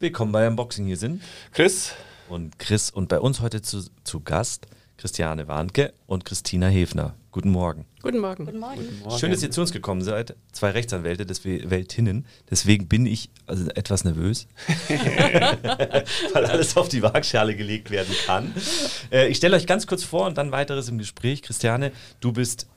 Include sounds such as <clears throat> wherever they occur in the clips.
Willkommen bei Unboxing. Hier sind Chris und Chris und bei uns heute zu, zu Gast Christiane Warnke und Christina Hefner. Guten Morgen. Guten Morgen. Guten Morgen. Guten Morgen. Schön, dass ihr zu uns gekommen seid. Zwei Rechtsanwälte, des Weltinnen. Deswegen bin ich also etwas nervös, <laughs> weil alles auf die Waagschale gelegt werden kann. Äh, ich stelle euch ganz kurz vor und dann weiteres im Gespräch. Christiane, du bist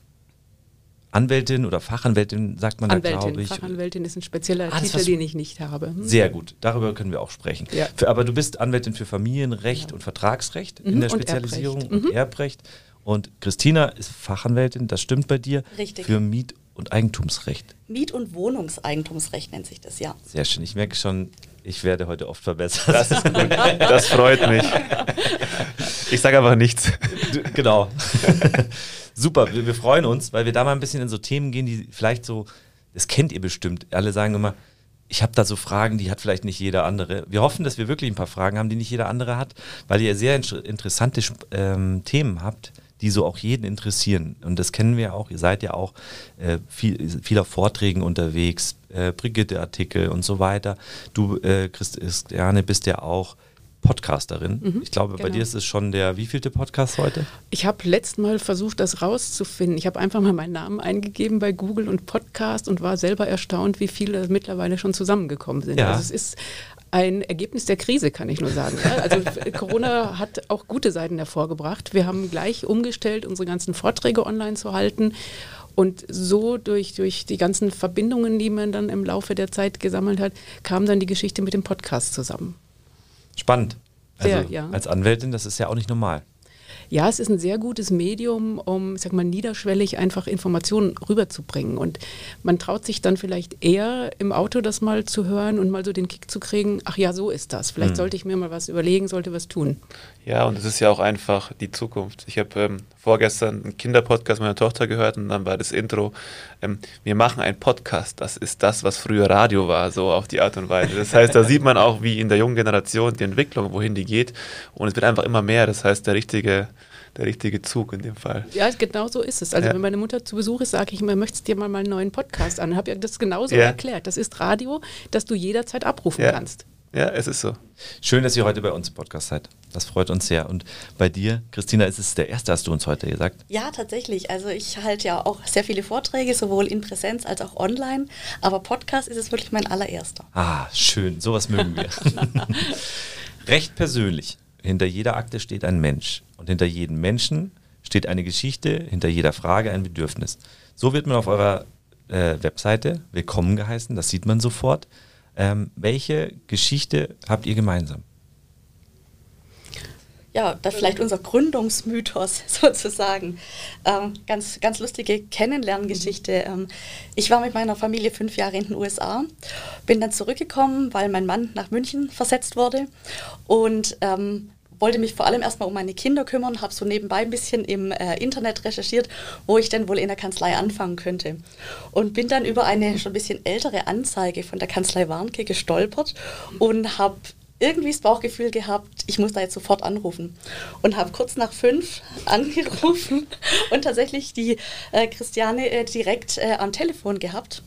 Anwältin oder Fachanwältin, sagt man Anwältin, da, glaube ich. Fachanwältin ist ein spezieller ah, Titel, den ich nicht habe. Hm. Sehr gut, darüber können wir auch sprechen. Ja. Für, aber du bist Anwältin für Familienrecht ja. und Vertragsrecht mhm. in der Spezialisierung und Erbrecht. Und, mhm. Erbrecht. und Christina ist Fachanwältin, das stimmt bei dir, Richtig. für Miet- und Eigentumsrecht. Miet- und Wohnungseigentumsrecht nennt sich das, ja. Sehr schön, ich merke schon, ich werde heute oft verbessert. Das, das freut mich. Ich sage einfach nichts. Genau. <laughs> super, wir, wir, freuen uns, weil wir da mal ein bisschen in so Themen gehen, die vielleicht so, das kennt ihr bestimmt. Alle sagen immer, ich habe da so Fragen, die hat vielleicht nicht jeder andere. Wir hoffen, dass wir wirklich ein paar Fragen haben, die nicht jeder andere hat, weil ihr sehr interessante ähm, Themen habt, die so auch jeden interessieren. Und das kennen wir auch. Ihr seid ja auch äh, viel, vieler Vorträgen unterwegs, äh, Brigitte-Artikel und so weiter. Du, äh, Christiane, bist ja auch Podcasterin. Mhm, ich glaube, genau. bei dir ist es schon der wievielte Podcast heute? Ich habe letztes Mal versucht, das rauszufinden. Ich habe einfach mal meinen Namen eingegeben bei Google und Podcast und war selber erstaunt, wie viele mittlerweile schon zusammengekommen sind. Ja. Also es ist ein Ergebnis der Krise, kann ich nur sagen. Also <laughs> Corona hat auch gute Seiten hervorgebracht. Wir haben gleich umgestellt, unsere ganzen Vorträge online zu halten. Und so durch, durch die ganzen Verbindungen, die man dann im Laufe der Zeit gesammelt hat, kam dann die Geschichte mit dem Podcast zusammen. Spannend. Also Sehr, ja. als Anwältin, das ist ja auch nicht normal. Ja, es ist ein sehr gutes Medium, um, sag mal, niederschwellig einfach Informationen rüberzubringen. Und man traut sich dann vielleicht eher im Auto das mal zu hören und mal so den Kick zu kriegen, ach ja, so ist das. Vielleicht mhm. sollte ich mir mal was überlegen, sollte was tun. Ja, und es ist ja auch einfach die Zukunft. Ich habe ähm, vorgestern einen Kinderpodcast meiner Tochter gehört und dann war das Intro, ähm, wir machen einen Podcast, das ist das, was früher Radio war, so auf die Art und Weise. Das heißt, da <laughs> sieht man auch, wie in der jungen Generation die Entwicklung, wohin die geht und es wird einfach immer mehr. Das heißt, der richtige der richtige Zug in dem Fall. Ja, genau so ist es. Also ja. wenn meine Mutter zu Besuch ist, sage ich immer, möchtest dir mal, mal einen neuen Podcast an. Habe ja das genauso ja. erklärt. Das ist Radio, das du jederzeit abrufen ja. kannst. Ja, es ist so. Schön, dass ihr heute bei uns im Podcast seid. Das freut uns sehr. Und bei dir, Christina, ist es der erste, hast du uns heute gesagt? Ja, tatsächlich. Also ich halte ja auch sehr viele Vorträge, sowohl in Präsenz als auch online. Aber Podcast ist es wirklich mein allererster. Ah, schön. Sowas mögen wir. <laughs> Recht persönlich. Hinter jeder Akte steht ein Mensch. Und hinter jedem Menschen steht eine Geschichte, hinter jeder Frage ein Bedürfnis. So wird man auf eurer äh, Webseite willkommen geheißen. Das sieht man sofort. Ähm, welche Geschichte habt ihr gemeinsam? Ja, das vielleicht unser Gründungsmythos <laughs> sozusagen. Ähm, ganz, ganz lustige Kennenlerngeschichte. Ähm, ich war mit meiner Familie fünf Jahre in den USA, bin dann zurückgekommen, weil mein Mann nach München versetzt wurde und ähm, wollte mich vor allem erstmal um meine Kinder kümmern, habe so nebenbei ein bisschen im äh, Internet recherchiert, wo ich denn wohl in der Kanzlei anfangen könnte. Und bin dann über eine schon ein bisschen ältere Anzeige von der Kanzlei Warnke gestolpert und habe irgendwie das Bauchgefühl gehabt, ich muss da jetzt sofort anrufen. Und habe kurz nach fünf <laughs> angerufen und tatsächlich die äh, Christiane äh, direkt äh, am Telefon gehabt.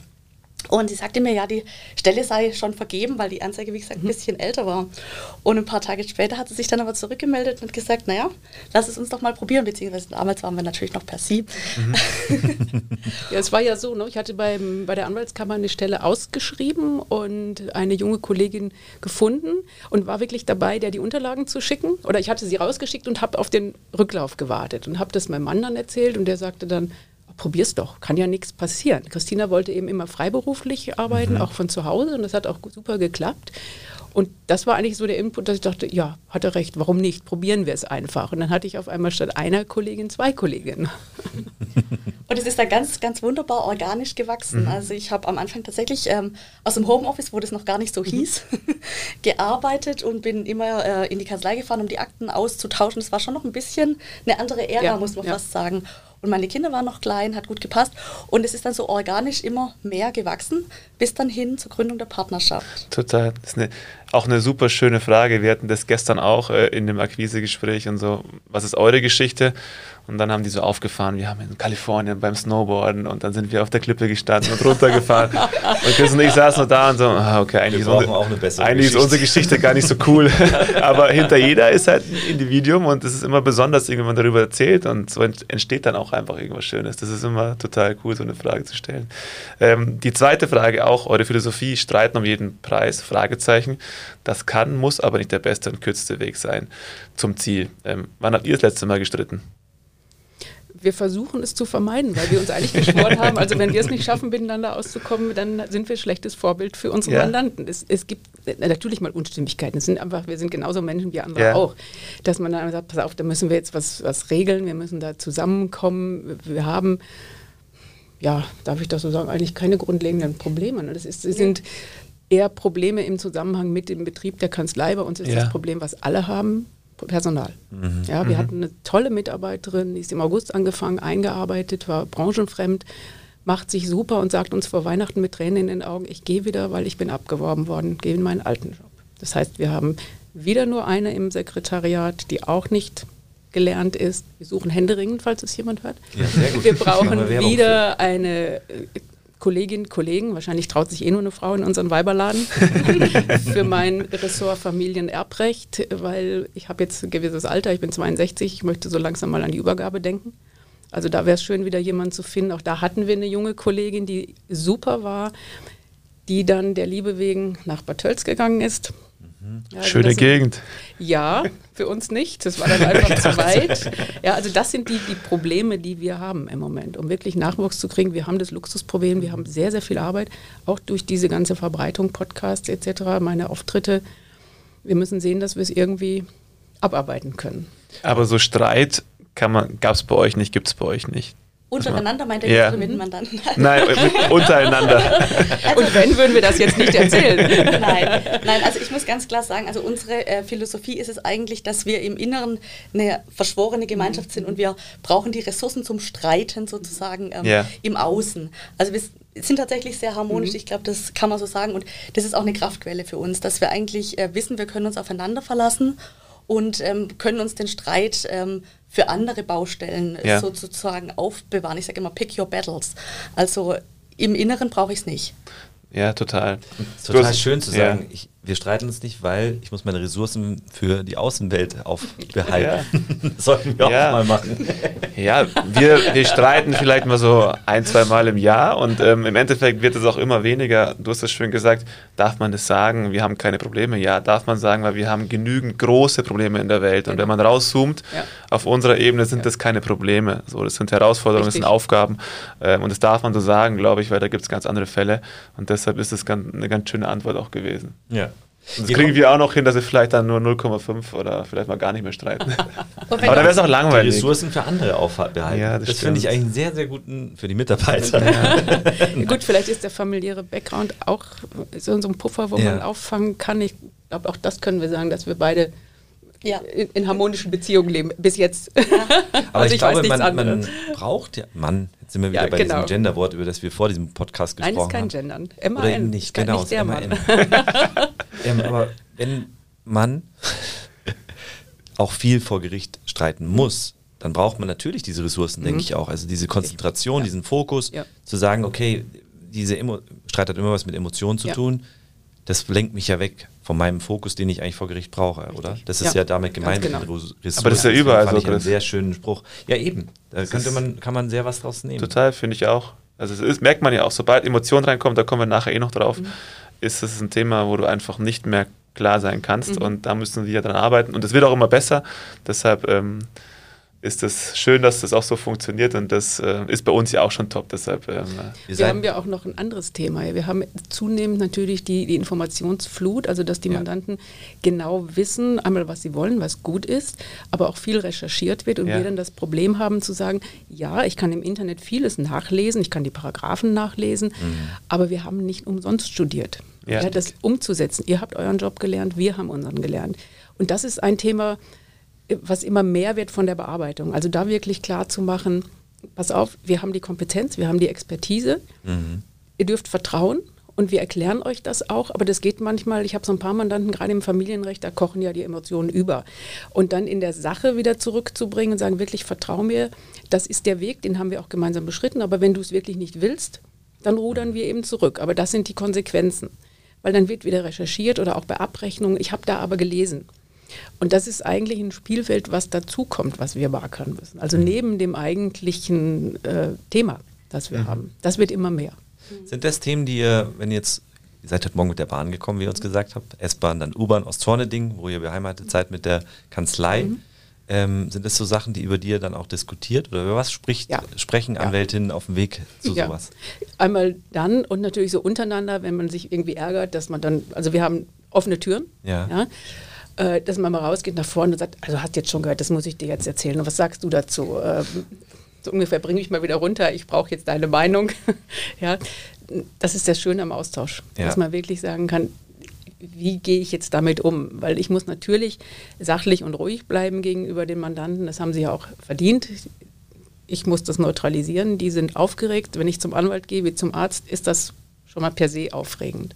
Und sie sagte mir, ja, die Stelle sei schon vergeben, weil die Anzeige, wie gesagt, ein mhm. bisschen älter war. Und ein paar Tage später hat sie sich dann aber zurückgemeldet und gesagt, naja, lass es uns doch mal probieren, beziehungsweise damals waren wir natürlich noch per Sie. Mhm. <laughs> ja, es war ja so, ne? ich hatte beim, bei der Anwaltskammer eine Stelle ausgeschrieben und eine junge Kollegin gefunden und war wirklich dabei, der die Unterlagen zu schicken. Oder ich hatte sie rausgeschickt und habe auf den Rücklauf gewartet und habe das meinem Mann dann erzählt und der sagte dann, probier's doch, kann ja nichts passieren. Christina wollte eben immer freiberuflich arbeiten, mhm. auch von zu Hause und das hat auch super geklappt. Und das war eigentlich so der Input, dass ich dachte, ja, hat er recht, warum nicht? Probieren wir es einfach. Und dann hatte ich auf einmal statt einer Kollegin zwei Kolleginnen. <laughs> Und es ist da ganz, ganz wunderbar organisch gewachsen. Mhm. Also ich habe am Anfang tatsächlich ähm, aus dem Homeoffice, wo das noch gar nicht so mhm. hieß, <laughs> gearbeitet und bin immer äh, in die Kanzlei gefahren, um die Akten auszutauschen. Das war schon noch ein bisschen eine andere Ära, ja, muss man ja. fast sagen. Und meine Kinder waren noch klein, hat gut gepasst. Und es ist dann so organisch immer mehr gewachsen, bis dann hin zur Gründung der Partnerschaft. Total. Das ist eine, auch eine super schöne Frage. Wir hatten das gestern auch äh, in dem Akquisegespräch und so. Was ist eure Geschichte? Und dann haben die so aufgefahren, wir haben in Kalifornien beim Snowboarden und dann sind wir auf der Klippe gestanden und runtergefahren. <laughs> und Chris und ich saßen nur da und so, ah, okay, eigentlich, ist unsere, eigentlich ist Geschichte. unsere Geschichte gar nicht so cool. <laughs> Aber hinter jeder ist halt ein Individuum und es ist immer besonders, wenn man darüber erzählt und so ent- entsteht dann auch einfach irgendwas Schönes. Das ist immer total cool, so eine Frage zu stellen. Ähm, die zweite Frage auch, eure Philosophie, streiten um jeden Preis, Fragezeichen. Das kann, muss aber nicht der beste und kürzeste Weg sein zum Ziel. Ähm, wann habt ihr das letzte Mal gestritten? Wir versuchen es zu vermeiden, weil wir uns eigentlich geschworen <laughs> haben, also wenn wir es nicht schaffen, miteinander auszukommen, dann sind wir schlechtes Vorbild für unsere Ja. Mandanten. Es, es gibt äh, natürlich mal Unstimmigkeiten. Es sind einfach, wir sind genauso Menschen wie andere Ja. auch. Dass man dann sagt, pass auf, da müssen wir jetzt was, was regeln, wir müssen da zusammenkommen. Wir haben, ja, darf ich das so sagen, eigentlich keine grundlegenden Probleme. ne? Das ist, es sind eher Probleme im Zusammenhang mit dem Betrieb der Kanzlei. Bei uns ist Ja. das Problem, was alle haben, Personal. Ja, wir hatten eine tolle Mitarbeiterin, die ist im August angefangen, eingearbeitet, war branchenfremd, macht sich super und sagt uns vor Weihnachten mit Tränen in den Augen, ich gehe wieder, weil ich bin abgeworben worden, gehe in meinen alten Job. Das heißt, wir haben wieder nur eine im Sekretariat, die auch nicht gelernt ist. Wir suchen händeringend, falls es jemand hört. Ja. Wir brauchen wieder eine äh, Kollegin, Kollegen, wahrscheinlich traut sich eh nur eine Frau in unseren Weiberladen, <laughs> für mein Ressort Familienerbrecht, weil ich habe jetzt ein gewisses Alter, ich bin 62, ich möchte so langsam mal an die Übergabe denken. Also da wäre es schön, wieder jemanden zu finden. Auch da hatten wir eine junge Kollegin, die super war, die dann der Liebe wegen nach Bad Tölz gegangen ist. Ja, also Schöne sind- Gegend. ja, für uns nicht. Das war dann <laughs> einfach zu weit. Ja, also das sind die, die Probleme, die wir haben im Moment, um wirklich Nachwuchs zu kriegen. Wir haben das Luxusproblem, wir haben sehr, sehr viel Arbeit, auch durch diese ganze Verbreitung, Podcasts etc., meine Auftritte. Wir müssen sehen, dass wir es irgendwie abarbeiten können. Aber so Streit kann man, gab es bei euch nicht, gibt es bei euch nicht. Untereinander meint er Ja. jetzt oder <laughs> mit den Mandanten? Nein, mit, untereinander. Und wenn, würden wir das jetzt nicht erzählen. <laughs> Nein, nein, also ich muss ganz klar sagen, also unsere äh, Philosophie ist es eigentlich, dass wir im Inneren eine verschworene Gemeinschaft sind und wir brauchen die Ressourcen zum Streiten sozusagen ähm, Ja. im Außen. Also wir sind tatsächlich sehr harmonisch, ich glaube, das kann man so sagen und das ist auch eine Kraftquelle für uns, dass wir eigentlich äh, wissen, wir können uns aufeinander verlassen und ähm, können uns den Streit ähm, für andere Baustellen äh, Ja. sozusagen aufbewahren. Ich sage immer, pick your battles. Also im Inneren brauche ich es nicht. Ja, total. ist total schön zu ja. sagen, ich, wir streiten uns nicht, weil ich muss meine Ressourcen für die Außenwelt aufbehalten. Das <laughs> sollten wir Ja. auch mal machen. Ja, wir, wir streiten vielleicht mal so ein, zwei Mal im Jahr und ähm, im Endeffekt wird es auch immer weniger. Du hast es schön gesagt, darf man das sagen, wir haben keine Probleme? Ja, darf man sagen, weil wir haben genügend große Probleme in der Welt. Und wenn man rauszoomt, Ja. auf unserer Ebene sind das keine Probleme. So, das sind Herausforderungen, das Richtig. sind Aufgaben. Ähm, und das darf man so sagen, glaube ich, weil da gibt es ganz andere Fälle. Und deshalb ist es ganz, eine ganz schöne Antwort auch gewesen. Ja. Das kriegen wir auch noch hin, dass wir vielleicht dann nur 0,5 oder vielleicht mal gar nicht mehr streiten. <laughs> Aber dann wäre es auch Die langweilig. Ressourcen für andere aufbehalten. Ja, das das finde ich eigentlich einen sehr, sehr guten für die Mitarbeiter. <laughs> Gut, vielleicht ist der familiäre Background auch so so ein Puffer, wo Ja. man auffangen kann. Ich glaube, auch das können wir sagen, dass wir beide Ja. in, in harmonischen Beziehungen leben. Bis jetzt. <laughs> Aber Also ich, glaube, nichts man, man braucht ja, Mann, jetzt sind wir wieder Ja, bei genau. diesem Genderwort, über das wir vor diesem Podcast Nein, gesprochen ist kein haben. Gendern. MAN. Oder nicht, genau. nicht der. MAN. Ähm, aber wenn man auch viel vor Gericht streiten muss, dann braucht man natürlich diese Ressourcen, denke ich auch. Also diese Konzentration, diesen Fokus, Mhm. Ja. zu sagen, okay, diese Emo Streit hat immer was mit Emotionen zu Ja. tun. Das lenkt mich ja weg von meinem Fokus, den ich eigentlich vor Gericht brauche, oder? Das ist ja, Ja, damit gemeint. genau. Ressourcen. Aber das ist ja überall fand so, ich einen sehr schönen Spruch. Ja, eben. Da könnte ist- man, kann man sehr was draus nehmen. Total, finde ich auch. Also es ist, merkt man ja auch, sobald Emotionen reinkommen, da kommen wir nachher eh noch drauf, Mhm. Ist es ein Thema, wo du einfach nicht mehr klar sein kannst Mhm. und da müssen wir dran arbeiten und es wird auch immer besser. Deshalb ähm, ist es schön, dass das auch so funktioniert und das äh, ist bei uns ja auch schon top. Deshalb ähm, Wir Wir sein- haben ja auch noch ein anderes Thema. Wir haben zunehmend natürlich die, die Informationsflut, also dass die Ja. Mandanten genau wissen, einmal was sie wollen, was gut ist, aber auch viel recherchiert wird und Ja. wir dann das Problem haben zu sagen, ja, ich kann im Internet vieles nachlesen, ich kann die Paragraphen nachlesen, aber wir haben nicht umsonst studiert. Mhm. Ja. Ja, das umzusetzen. Ihr habt euren Job gelernt, wir haben unseren gelernt. Und das ist ein Thema, was immer mehr wird von der Bearbeitung. Also da wirklich klar zu machen, pass auf, wir haben die Kompetenz, wir haben die Expertise, ihr dürft vertrauen Und wir erklären euch das auch, aber das geht manchmal, ich habe so ein paar Mandanten, gerade im Familienrecht, da kochen ja die Emotionen über. Und dann in der Sache wieder zurückzubringen und sagen, wirklich, vertrau mir, das ist der Weg, den haben wir auch gemeinsam beschritten, aber wenn du es wirklich nicht willst, dann rudern wir eben zurück. Aber das sind die Konsequenzen. Weil dann wird wieder recherchiert oder auch bei Abrechnungen, ich habe da aber gelesen. Und das ist eigentlich ein Spielfeld, was dazukommt, was wir beackern müssen. Also neben dem eigentlichen äh, Thema, das wir mhm. haben. Das wird immer mehr. Sind das Themen, die ihr, wenn ihr jetzt, ihr seid heute Morgen mit der Bahn gekommen, wie ihr uns gesagt habt, S-Bahn, dann U-Bahn aus Zorneding, wo ihr beheimatet seid mit der Kanzlei. Mhm. Ähm, sind das so Sachen, die über dir dann auch diskutiert oder über was spricht, ja. sprechen Anwältinnen ja. auf dem Weg zu ja. sowas? Einmal dann und natürlich so untereinander, wenn man sich irgendwie ärgert, dass man dann, also wir haben offene Türen, ja. Äh, dass man mal rausgeht nach vorne und sagt, also hast jetzt schon gehört, das muss ich dir jetzt erzählen. Und was sagst du dazu? Ähm, so ungefähr bringe ich mal wieder runter, ich brauche jetzt deine Meinung. <laughs> ja, das ist das Schöne am Austausch, ja. dass man wirklich sagen kann, wie gehe ich jetzt damit um? Weil ich muss natürlich sachlich und ruhig bleiben gegenüber den Mandanten, das haben sie ja auch verdient. Ich muss das neutralisieren, die sind aufgeregt. Wenn ich zum Anwalt gehe, wie zum Arzt, ist das schon mal per se aufregend.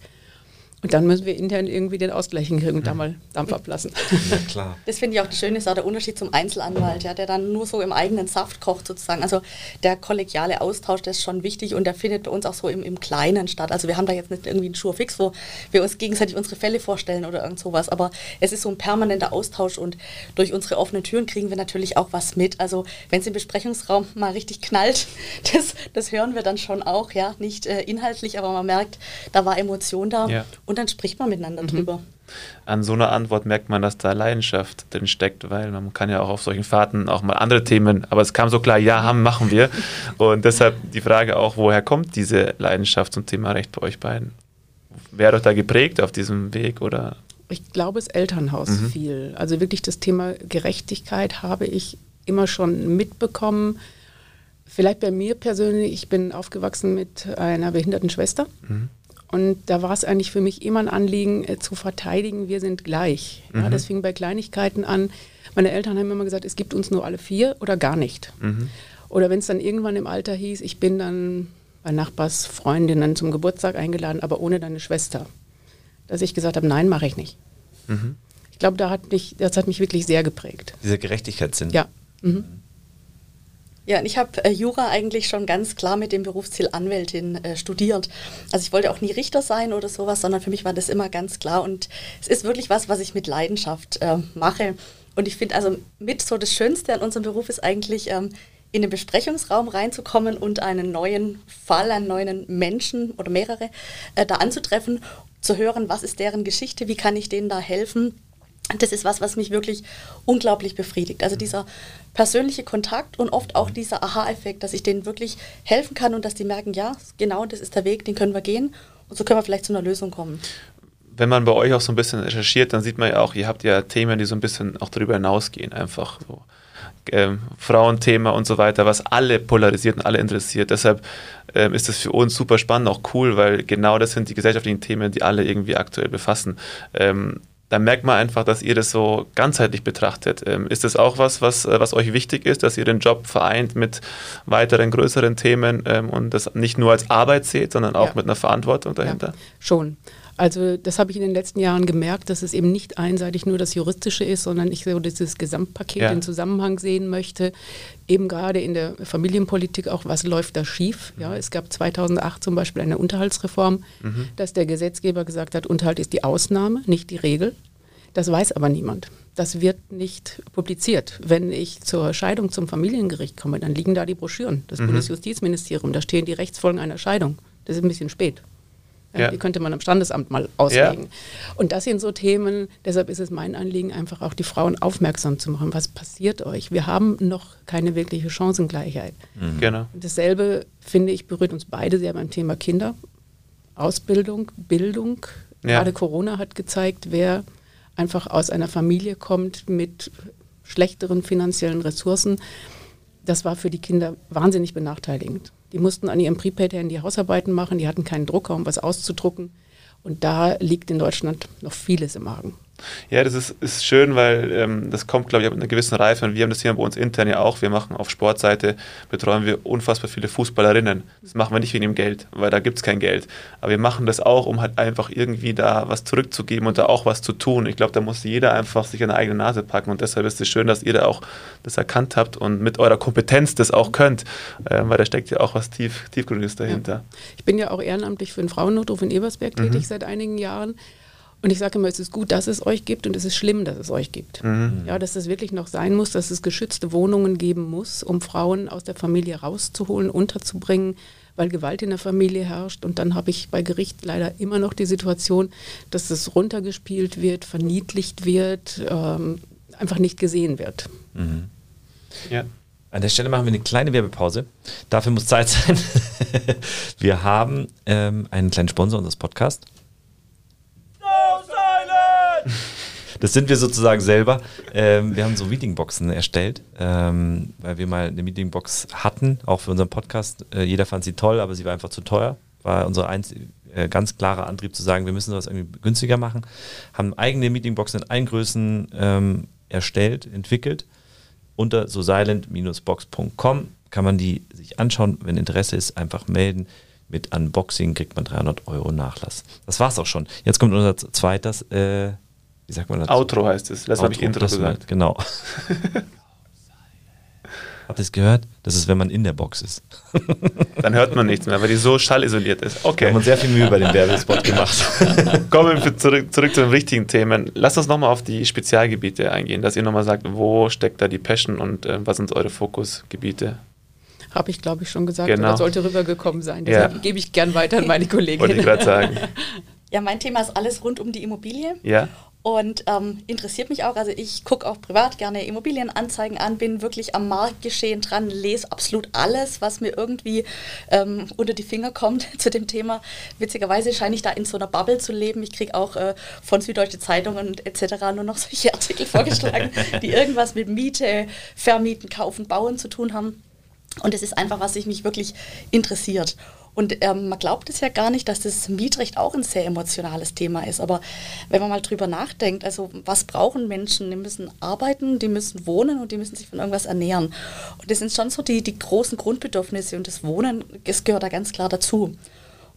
Und dann müssen wir intern irgendwie den Ausgleich hinkriegen und da mal Dampf ablassen. Ja, klar. Das finde ich auch das Schöne, ist auch der Unterschied zum Einzelanwalt, ja, der dann nur so im eigenen Saft kocht sozusagen. Also der kollegiale Austausch, das ist schon wichtig und der findet bei uns auch so im, im Kleinen statt. Also wir haben da jetzt nicht irgendwie einen Schuh fix, wo wir uns gegenseitig unsere Fälle vorstellen oder irgend sowas, aber es ist so ein permanenter Austausch und durch unsere offenen Türen kriegen wir natürlich auch was mit. Also wenn es im Besprechungsraum mal richtig knallt, <laughs> das, das hören wir dann schon auch, ja, nicht äh, inhaltlich, aber man merkt, da war Emotion da. Ja. Und dann spricht man miteinander mhm. drüber. An so einer Antwort merkt man, dass da Leidenschaft drin steckt, weil man kann ja auch auf solchen Fahrten auch mal andere Themen, aber es kam so klar, ja, haben, machen wir. <laughs> Und deshalb die Frage auch, woher kommt diese Leidenschaft zum Thema Recht bei euch beiden? Wer hat euch da geprägt auf diesem Weg oder? Ich glaube, das Elternhaus mhm. viel. Also wirklich das Thema Gerechtigkeit habe ich immer schon mitbekommen. Vielleicht bei mir persönlich, ich bin aufgewachsen mit einer behinderten Schwester. Mhm. Und da war es eigentlich für mich immer ein Anliegen äh, zu verteidigen, wir sind gleich. Mhm. Ja, das fing bei Kleinigkeiten an. Meine Eltern haben immer gesagt, es gibt uns nur alle vier oder gar nicht. Mhm. Oder wenn es dann irgendwann im Alter hieß, ich bin dann bei Nachbarsfreundinnen zum Geburtstag eingeladen, aber ohne deine Schwester. Dass ich gesagt habe, nein, mache ich nicht. Mhm. Ich glaube, da hat mich, das hat mich wirklich sehr geprägt. Dieser Gerechtigkeitssinn. Ja. Mhm. Ja, und ich habe äh, Jura eigentlich schon ganz klar mit dem Berufsziel Anwältin äh, studiert. Also ich wollte auch nie Richter sein oder sowas, sondern für mich war das immer ganz klar. Und es ist wirklich was, was ich mit Leidenschaft äh, mache. Und ich finde also mit so das Schönste an unserem Beruf ist eigentlich, ähm, in den Besprechungsraum reinzukommen und einen neuen Fall, einen neuen Menschen oder mehrere äh, da anzutreffen, zu hören, was ist deren Geschichte, wie kann ich denen da helfen das ist was, was mich wirklich unglaublich befriedigt. Also dieser persönliche Kontakt und oft auch dieser Aha-Effekt, dass ich denen wirklich helfen kann und dass die merken, ja, genau, das ist der Weg, den können wir gehen und so können wir vielleicht zu einer Lösung kommen. Wenn man bei euch auch so ein bisschen recherchiert, dann sieht man ja auch, ihr habt ja Themen, die so ein bisschen auch darüber hinausgehen, einfach so. Ähm, Frauenthema und so weiter, was alle polarisiert und alle interessiert. Deshalb ähm, ist das für uns super spannend, auch cool, weil genau das sind die gesellschaftlichen Themen, die alle irgendwie aktuell befassen. Ähm, da merkt man einfach, dass ihr das so ganzheitlich betrachtet. Ähm, ist das auch was, was, äh, was euch wichtig ist, dass ihr den Job vereint mit weiteren größeren Themen ähm, und das nicht nur als Arbeit seht, sondern auch ja. mit einer Verantwortung dahinter? Ja, schon. Also das habe ich in den letzten Jahren gemerkt, dass es eben nicht einseitig nur das Juristische ist, sondern ich so dieses Gesamtpaket ja. in Zusammenhang sehen möchte. Eben gerade in der Familienpolitik auch, was läuft da schief? Ja, es gab 2008 zum Beispiel eine Unterhaltsreform, mhm. dass der Gesetzgeber gesagt hat, Unterhalt ist die Ausnahme, nicht die Regel. Das weiß aber niemand. Das wird nicht publiziert. Wenn ich zur Scheidung zum Familiengericht komme, dann liegen da die Broschüren des mhm. Bundesjustizministeriums. Da stehen die Rechtsfolgen einer Scheidung. Das ist ein bisschen spät. Ja. Die könnte man am Standesamt mal auslegen. Ja. Und das sind so Themen, deshalb ist es mein Anliegen, einfach auch die Frauen aufmerksam zu machen. Was passiert euch? Wir haben noch keine wirkliche Chancengleichheit. Mhm. Genau. Dasselbe, finde ich, berührt uns beide sehr beim Thema Kinder. Ausbildung, Bildung. Ja. Gerade Corona hat gezeigt, wer einfach aus einer Familie kommt mit schlechteren finanziellen Ressourcen. Das war für die Kinder wahnsinnig benachteiligend. Die mussten an ihrem Prepaid-Handy Hausarbeiten machen, die hatten keinen Drucker, um was auszudrucken. Und da liegt in Deutschland noch vieles im Argen. Ja, das ist, ist schön, weil ähm, das kommt, glaube ich, mit einer gewissen Reife. Und wir haben das hier bei uns intern ja auch. Wir machen auf Sportseite, betreuen wir unfassbar viele Fußballerinnen. Das machen wir nicht wegen dem Geld, weil da gibt es kein Geld. Aber wir machen das auch, um halt einfach irgendwie da was zurückzugeben und da auch was zu tun. Ich glaube, da muss jeder einfach sich an der eigene Nase packen. Und deshalb ist es schön, dass ihr da auch das erkannt habt und mit eurer Kompetenz das auch könnt, äh, weil da steckt ja auch was tief, Tiefgründiges dahinter. Ja. Ich bin ja auch ehrenamtlich für den Frauennotruf in Ebersberg mhm. tätig seit einigen Jahren. Und ich sage immer, es ist gut, dass es euch gibt und es ist schlimm, dass es euch gibt. Mhm. Ja, dass es wirklich noch sein muss, dass es geschützte Wohnungen geben muss, um Frauen aus der Familie rauszuholen, unterzubringen, weil Gewalt in der Familie herrscht. Und dann habe ich bei Gericht leider immer noch die Situation, dass es runtergespielt wird, verniedlicht wird, ähm, einfach nicht gesehen wird. Mhm. Ja. An der Stelle machen wir eine kleine Werbepause. Dafür muss Zeit sein. <laughs> wir haben ähm, einen kleinen Sponsor unseres Podcasts. Das sind wir sozusagen selber. Ähm, wir haben so Meetingboxen erstellt, ähm, weil wir mal eine Meetingbox hatten, auch für unseren Podcast. Äh, jeder fand sie toll, aber sie war einfach zu teuer. War unser einz äh, ganz klarer Antrieb zu sagen, wir müssen das irgendwie günstiger machen. Haben eigene Meetingboxen in allen Größen ähm, erstellt, entwickelt. Unter so silent-box.com kann man die sich anschauen. Wenn Interesse ist, einfach melden. Mit Unboxing kriegt man 300 Euro Nachlass. Das war's auch schon. Jetzt kommt unser zweites äh, wie sagt man das? Outro heißt es. Das habe ich Intro gesagt. Genau. <laughs> Habt ihr es gehört? Das ist, wenn man in der Box ist. <laughs> Dann hört man nichts mehr, weil die so schallisoliert ist. Okay. Wir haben uns sehr viel Mühe bei dem Werbespot gemacht. <laughs> Kommen wir zurück, zurück zu den richtigen Themen. Lasst uns nochmal auf die Spezialgebiete eingehen, dass ihr nochmal sagt, wo steckt da die Passion und äh, was sind eure Fokusgebiete? Habe ich, glaube ich, schon gesagt. Genau. Oder sollte rübergekommen sein. Deshalb ja. gebe ich gern weiter an meine Kollegin. Wollte ich gerade sagen. Ja, mein Thema ist alles rund um die Immobilie. Ja und ähm, interessiert mich auch. Also ich gucke auch privat gerne Immobilienanzeigen an, bin wirklich am Marktgeschehen dran, lese absolut alles, was mir irgendwie ähm, unter die Finger kommt <laughs> zu dem Thema. Witzigerweise scheine ich da in so einer Bubble zu leben. Ich kriege auch äh, von Süddeutsche Zeitungen und etc. nur noch <laughs> solche Artikel vorgeschlagen, die irgendwas mit Miete, Vermieten, Kaufen, Bauen zu tun haben. Und es ist einfach, was sich mich wirklich interessiert. Und ähm, man glaubt es ja gar nicht, dass das Mietrecht auch ein sehr emotionales Thema ist. Aber wenn man mal drüber nachdenkt, also was brauchen Menschen? Die müssen arbeiten, die müssen wohnen und die müssen sich von irgendwas ernähren. Und das sind schon so die, die großen Grundbedürfnisse und das Wohnen, das gehört da ganz klar dazu.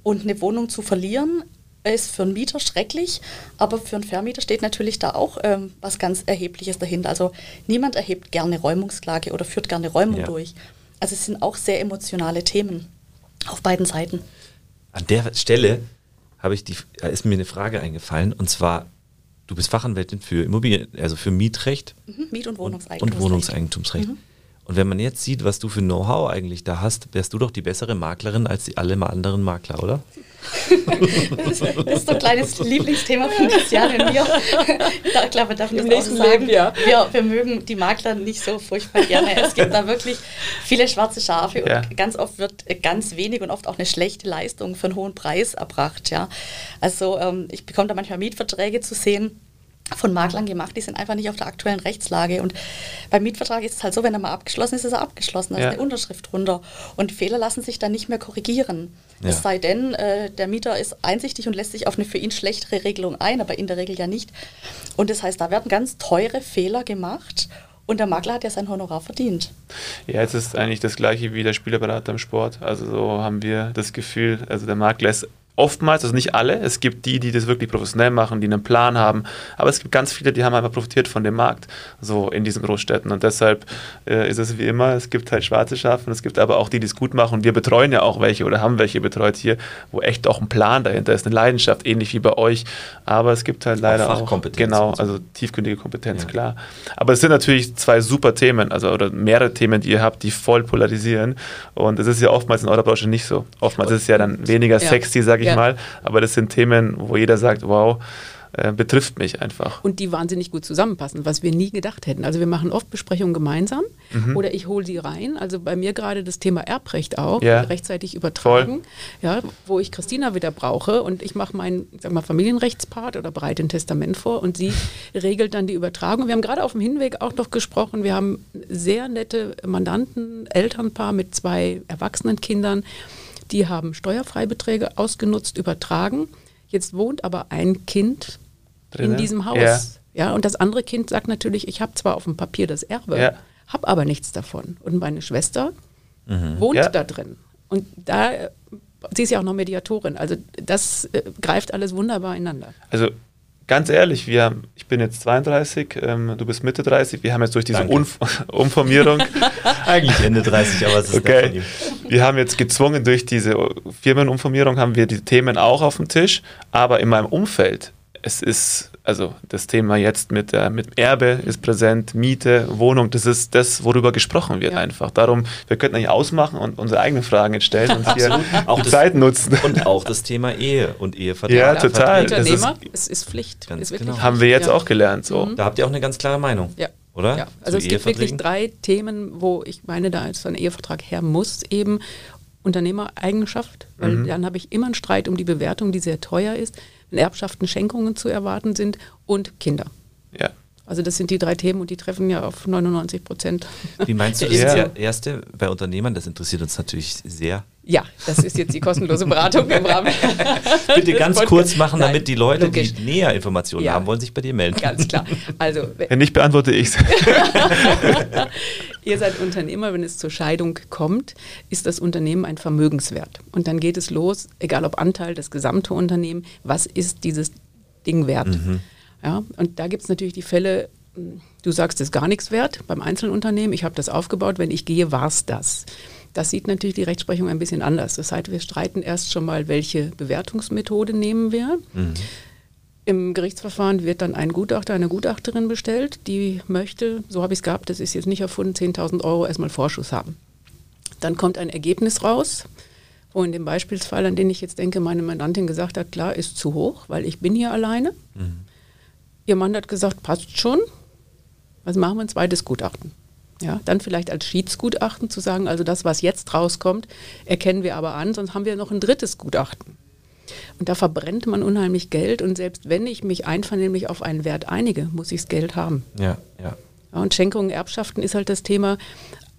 Und eine Wohnung zu verlieren, ist für einen Mieter schrecklich, aber für einen Vermieter steht natürlich da auch ähm, was ganz Erhebliches dahinter. Also niemand erhebt gerne Räumungsklage oder führt gerne Räumung ja. durch. Also es sind auch sehr emotionale Themen. Auf beiden Seiten. An der Stelle habe ich die, ist mir eine Frage eingefallen und zwar, du bist Fachanwältin für Immobilien, also für Mietrecht. Mhm, Miet- und Wohnungseigentumsrecht. Und Wohnungseigentumsrecht. Mhm. Und wenn man jetzt sieht, was du für Know-how eigentlich da hast, wärst du doch die bessere Maklerin als die alle anderen Makler, oder? <laughs> das, ist, so ein kleines Lieblingsthema von Christiane und mir. Da, glaube ich, darf ich das auch sagen. Leben, ja. wir, wir mögen die Makler nicht so furchtbar gerne. Es gibt da wirklich viele schwarze Schafe ja. und ganz oft wird ganz wenig und oft auch eine schlechte Leistung für einen hohen Preis erbracht. Ja. Also ähm, ich bekomme da manchmal Mietverträge zu sehen, von Maklern gemacht, die sind einfach nicht auf der aktuellen Rechtslage. Und beim Mietvertrag ist es halt so, wenn er mal abgeschlossen ist, ist er abgeschlossen. Da ja. ist eine Unterschrift drunter. Und Fehler lassen sich dann nicht mehr korrigieren. Ja. Es sei denn, äh, der Mieter ist einsichtig und lässt sich auf eine für ihn schlechtere Regelung ein, aber in der Regel ja nicht. Und das heißt, da werden ganz teure Fehler gemacht. Und der Makler hat ja sein Honorar verdient. Ja, es ist eigentlich das gleiche wie der Spielerberater im Sport. Also so haben wir das Gefühl, also der Makler ist oftmals, also nicht alle, es gibt die, die das wirklich professionell machen, die einen Plan haben, aber es gibt ganz viele, die haben einfach profitiert von dem Markt, so in diesen Großstädten und deshalb äh, ist es wie immer, es gibt halt schwarze Schafe und es gibt aber auch die, die es gut machen und wir betreuen ja auch welche oder haben welche betreut hier, wo echt auch ein Plan dahinter ist, eine Leidenschaft, ähnlich wie bei euch, aber es gibt halt leider auch, auch genau, also tiefgründige Kompetenz, ja. klar. Aber es sind natürlich zwei super Themen, also oder mehrere Themen, die ihr habt, die voll polarisieren und es ist ja oftmals in eurer Branche nicht so. Oftmals ist es ja dann weniger ja. sexy, sage ich ja. mal. Aber das sind Themen, wo jeder sagt, wow, äh, betrifft mich einfach. Und die wahnsinnig gut zusammenpassen, was wir nie gedacht hätten. Also wir machen oft Besprechungen gemeinsam mhm. oder ich hole sie rein. Also bei mir gerade das Thema Erbrecht auch, ja. rechtzeitig übertragen, ja, wo ich Christina wieder brauche und ich mache meinen sag mal, Familienrechtspart oder bereite ein Testament vor und sie <laughs> regelt dann die Übertragung. Wir haben gerade auf dem Hinweg auch noch gesprochen, wir haben sehr nette Mandanten, Elternpaar mit zwei erwachsenen Kindern, die haben Steuerfreibeträge ausgenutzt, übertragen. Jetzt wohnt aber ein Kind in Drinnen? diesem Haus. Ja. Ja. und das andere Kind sagt natürlich, ich habe zwar auf dem Papier das Erbe, Ja. habe aber nichts davon. Und meine Schwester wohnt Ja. da drin. Und da, äh, sie ist ja auch noch Mediatorin, also das äh, greift alles wunderbar ineinander. Also ganz ehrlich, wir ich bin jetzt 32, ähm, du bist Mitte 30, wir haben jetzt durch diese. Umf <laughs> Umformierung, <laughs> Eigentlich Ende 30, aber es ist von okay, ihm. wir haben jetzt gezwungen durch diese Firmenumformierung haben wir die Themen auch auf dem Tisch, aber in meinem Umfeld, es ist, also das Thema jetzt mit, äh, mit Erbe ist präsent, Miete, Wohnung, das ist das, worüber gesprochen wird Ja. einfach. Darum, wir könnten eigentlich ausmachen und unsere eigenen Fragen jetzt stellen und hier Auch die das- Zeit nutzen. Und auch das Thema Ehe und Ehevertrag. Ja, total. Verträge. Das ist- Unternehmer, es ist Pflicht. Ganz ist genau. haben wir jetzt ja. auch gelernt. So. Mhm. Da habt ihr auch eine ganz klare Meinung, Ja. oder? Ja, also es gibt wirklich drei Themen, wo ich meine, da ist ein Ehevertrag her muss, eben Unternehmereigenschaft, weil Mhm. dann habe ich immer einen Streit um die Bewertung, die sehr teuer ist, Erbschaften, Schenkungen zu erwarten sind und Kinder. Ja. Also das sind die drei Themen und die treffen ja auf 99 Prozent. Wie meinst du das Ja. erste bei Unternehmern? Das interessiert uns natürlich sehr. Ja, das ist jetzt die kostenlose Beratung im Rahmen. <laughs> Bitte ganz Podcasts. kurz machen, Nein, damit die Leute, logisch. die näher Informationen Ja. haben wollen, sich bei dir melden. Ganz klar. Also <laughs> Wenn nicht, beantworte ich es. <laughs> Ihr seid Unternehmer, wenn es zur Scheidung kommt, ist das Unternehmen ein Vermögenswert. Und dann geht es los, egal ob Anteil, das gesamte Unternehmen, was ist dieses Ding wert? Ja, und da gibt es natürlich die Fälle, du sagst, es ist gar nichts wert beim Einzelunternehmen, ich habe das aufgebaut, wenn ich gehe, war es das. Das sieht natürlich die Rechtsprechung ein bisschen anders. Das heißt, wir streiten erst schon mal, welche Bewertungsmethode nehmen wir. Im Gerichtsverfahren wird dann ein Gutachter, eine Gutachterin bestellt, die möchte, so habe ich es gehabt, das ist jetzt nicht erfunden, 10.000 Euro erstmal Vorschuss haben. Dann kommt ein Ergebnis raus, wo in dem Beispielsfall, an den ich jetzt denke, meine Mandantin gesagt hat, klar, ist zu hoch, weil ich bin hier alleine. Ihr Mann hat gesagt, passt schon. Was machen wir? Ein zweites Gutachten. Ja, dann vielleicht als Schiedsgutachten zu sagen, also das, was jetzt rauskommt, erkennen wir aber an, sonst haben wir noch ein drittes Gutachten. Und da verbrennt man unheimlich Geld und selbst wenn ich mich einvernehmlich auf einen Wert einige, muss ich das Geld haben. Ja, ja. Ja, und Schenkungen, Erbschaften ist halt das Thema,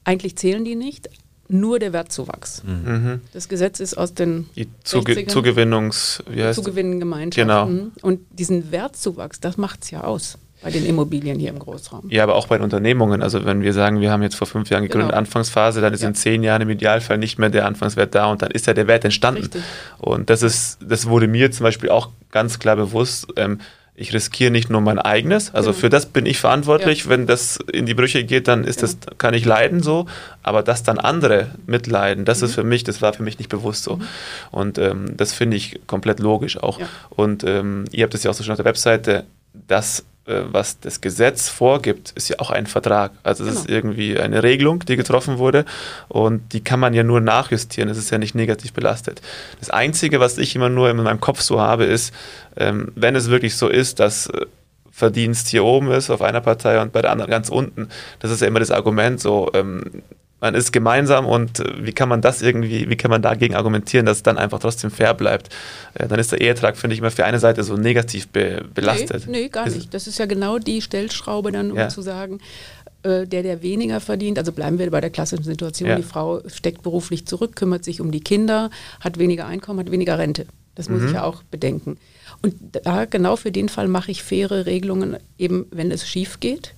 eigentlich zählen die nicht, nur der Wertzuwachs. Mhm. Das Gesetz ist aus den Die Zuge 60ern. Zugewinnungs... Wie heißt Zugewinngemeinschaften. Genau. Und diesen Wertzuwachs, das macht es ja aus bei den Immobilien hier im Großraum. Ja, aber auch bei den Unternehmungen. Also wenn wir sagen, wir haben jetzt vor fünf Jahren gegründet, Genau. Anfangsphase, dann ist Ja. in zehn Jahren im Idealfall nicht mehr der Anfangswert da und dann ist ja der Wert entstanden. Richtig. Und das ist, das wurde mir zum Beispiel auch ganz klar bewusst. Ähm, ich riskiere nicht nur mein eigenes, also Genau. für das bin ich verantwortlich. Wenn das in die Brüche geht, dann ist das, kann ich leiden so, aber dass dann andere mitleiden, das Mhm. ist für mich, das war für mich nicht bewusst so. Und ähm, das finde ich komplett logisch auch. Ja. Und ähm, ihr habt es ja auch so schon auf der Webseite, das, äh, was das Gesetz vorgibt, ist ja auch ein Vertrag. Also es ist Genau. irgendwie eine Regelung, die getroffen wurde und die kann man ja nur nachjustieren. Es ist ja nicht negativ belastet. Das Einzige, was ich immer nur in meinem Kopf so habe, ist, ähm, wenn es wirklich so ist, dass äh, Verdienst hier oben ist auf einer Partei und bei der anderen ganz unten, das ist ja immer das Argument so, ähm, man ist gemeinsam und äh, wie kann man das irgendwie, wie kann man dagegen argumentieren, dass es dann einfach trotzdem fair bleibt? Dann ist der Ehetrag, finde ich, immer für eine Seite so negativ be belastet. Nee, nee, gar Ist- nicht. Das ist ja genau die Stellschraube dann, um Ja. zu sagen, äh, der, der weniger verdient, also bleiben wir bei der klassischen Situation, Ja. die Frau steckt beruflich zurück, kümmert sich um die Kinder, hat weniger Einkommen, hat weniger Rente. Das muss Mhm. ich ja auch bedenken. Und da genau für den Fall mache ich faire Regelungen, eben wenn es schief geht,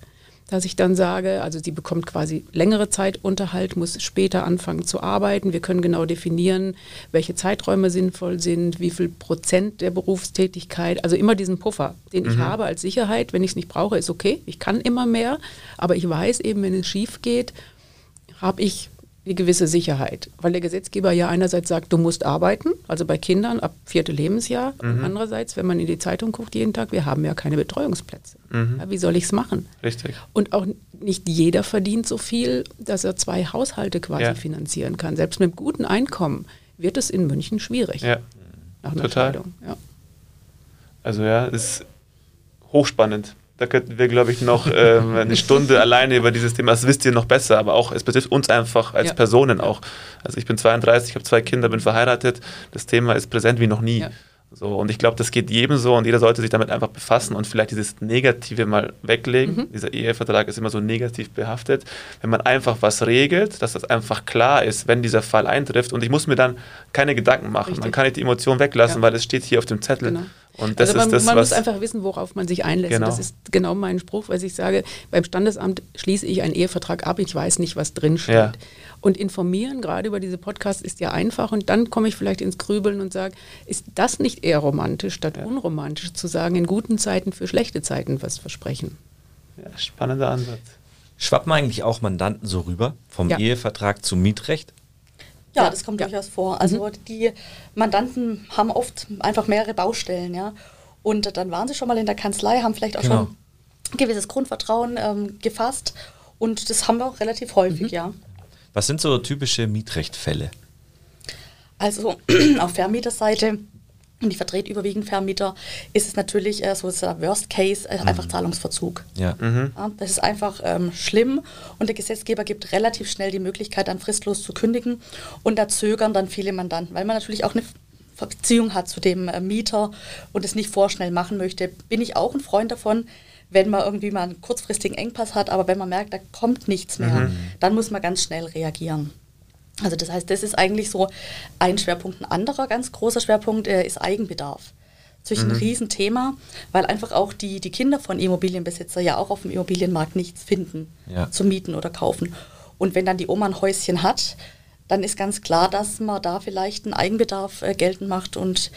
dass ich dann sage, also sie bekommt quasi längere Zeit Unterhalt, muss später anfangen zu arbeiten. Wir können genau definieren, welche Zeiträume sinnvoll sind, wie viel Prozent der Berufstätigkeit, also immer diesen Puffer, den ich habe als Sicherheit. Wenn ich es nicht brauche, ist okay. Ich kann immer mehr, aber ich weiß eben, wenn es schief geht, habe ich eine gewisse Sicherheit, weil der Gesetzgeber ja einerseits sagt, du musst arbeiten, also bei Kindern ab vierte Lebensjahr. Und andererseits, wenn man in die Zeitung guckt jeden Tag, wir haben ja keine Betreuungsplätze. Ja, wie soll ich es machen? Richtig. Und auch nicht jeder verdient so viel, dass er zwei Haushalte quasi Ja. finanzieren kann. Selbst mit gutem Einkommen wird es in München schwierig Ja. nach einer total. Scheidung. Ja. Also ja, ist hochspannend. Da könnten wir, glaube ich, noch ähm, eine Stunde alleine über dieses Thema, das wisst ihr noch besser, aber auch, es betrifft uns einfach als Ja. Personen auch. Also ich bin 32, ich habe zwei Kinder, bin verheiratet. Das Thema ist präsent wie noch nie. Ja. So, und ich glaube, das geht jedem so und jeder sollte sich damit einfach befassen und vielleicht dieses Negative mal weglegen. Mhm. Dieser Ehevertrag ist immer so negativ behaftet. Wenn man einfach was regelt, dass das einfach klar ist, wenn dieser Fall eintrifft und ich muss mir dann keine Gedanken machen. Richtig. Man kann nicht die Emotion weglassen, Ja. weil es steht hier auf dem Zettel Genau. Und das also man, ist das, man was muss einfach wissen, worauf man sich einlässt. Genau. Das ist genau mein Spruch, weil ich sage, beim Standesamt schließe ich einen Ehevertrag ab, ich weiß nicht, was drin steht. Ja. Und informieren, gerade über diese Podcasts, ist ja einfach. Und dann komme ich vielleicht ins Grübeln und sage, ist das nicht eher romantisch statt unromantisch zu sagen, in guten Zeiten für schlechte Zeiten was versprechen? ja, spannender Ansatz. Schwappen eigentlich auch Mandanten so rüber vom Ja. Ehevertrag zum Mietrecht? Ja, das kommt ja. durchaus vor. Also die Mandanten haben oft einfach mehrere Baustellen, ja. Und dann waren sie schon mal in der Kanzlei, haben vielleicht auch Genau. schon ein gewisses Grundvertrauen ähm, gefasst. Und das haben wir auch relativ häufig, ja. Was sind so typische Mietrechtfälle? Also <clears throat> auf Vermieterseite, und ich vertrete überwiegend Vermieter, ist es natürlich äh, so der Worst Case, äh, einfach Zahlungsverzug. Ja. Ja, das ist einfach ähm, schlimm und der Gesetzgeber gibt relativ schnell die Möglichkeit, dann fristlos zu kündigen und da zögern dann viele Mandanten, weil man natürlich auch eine Beziehung hat zu dem äh, Mieter und es nicht vorschnell machen möchte. Bin ich auch ein Freund davon, wenn man irgendwie mal einen kurzfristigen Engpass hat, aber wenn man merkt, da kommt nichts mehr, dann muss man ganz schnell reagieren. Also das heißt, das ist eigentlich so ein Schwerpunkt. Ein anderer ganz großer Schwerpunkt äh, ist Eigenbedarf. Natürlich ein Riesenthema, weil einfach auch die, die Kinder von Immobilienbesitzer ja auch auf dem Immobilienmarkt nichts finden Ja. zu mieten oder kaufen. Und wenn dann die Oma ein Häuschen hat, dann ist ganz klar, dass man da vielleicht einen Eigenbedarf äh, geltend macht und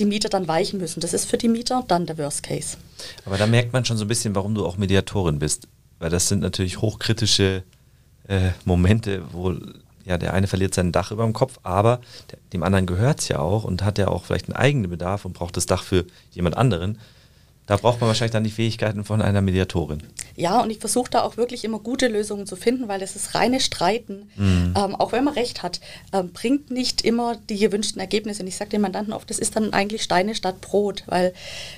die Mieter dann weichen müssen. Das ist für die Mieter dann der Worst Case. Aber da merkt man schon so ein bisschen, warum du auch Mediatorin bist. Weil das sind natürlich hochkritische äh, Momente, wo ja der eine verliert sein Dach über dem Kopf, aber der, dem anderen gehört es ja auch und hat ja auch vielleicht einen eigenen Bedarf und braucht das Dach für jemand anderen. Da braucht man wahrscheinlich dann die Fähigkeiten von einer Mediatorin. Ja, und ich versuche da auch wirklich immer gute Lösungen zu finden, weil es ist reine Streiten, ähm, auch wenn man recht hat, ähm, bringt nicht immer die gewünschten Ergebnisse. Und ich sage den Mandanten oft, das ist dann eigentlich Steine statt Brot, weil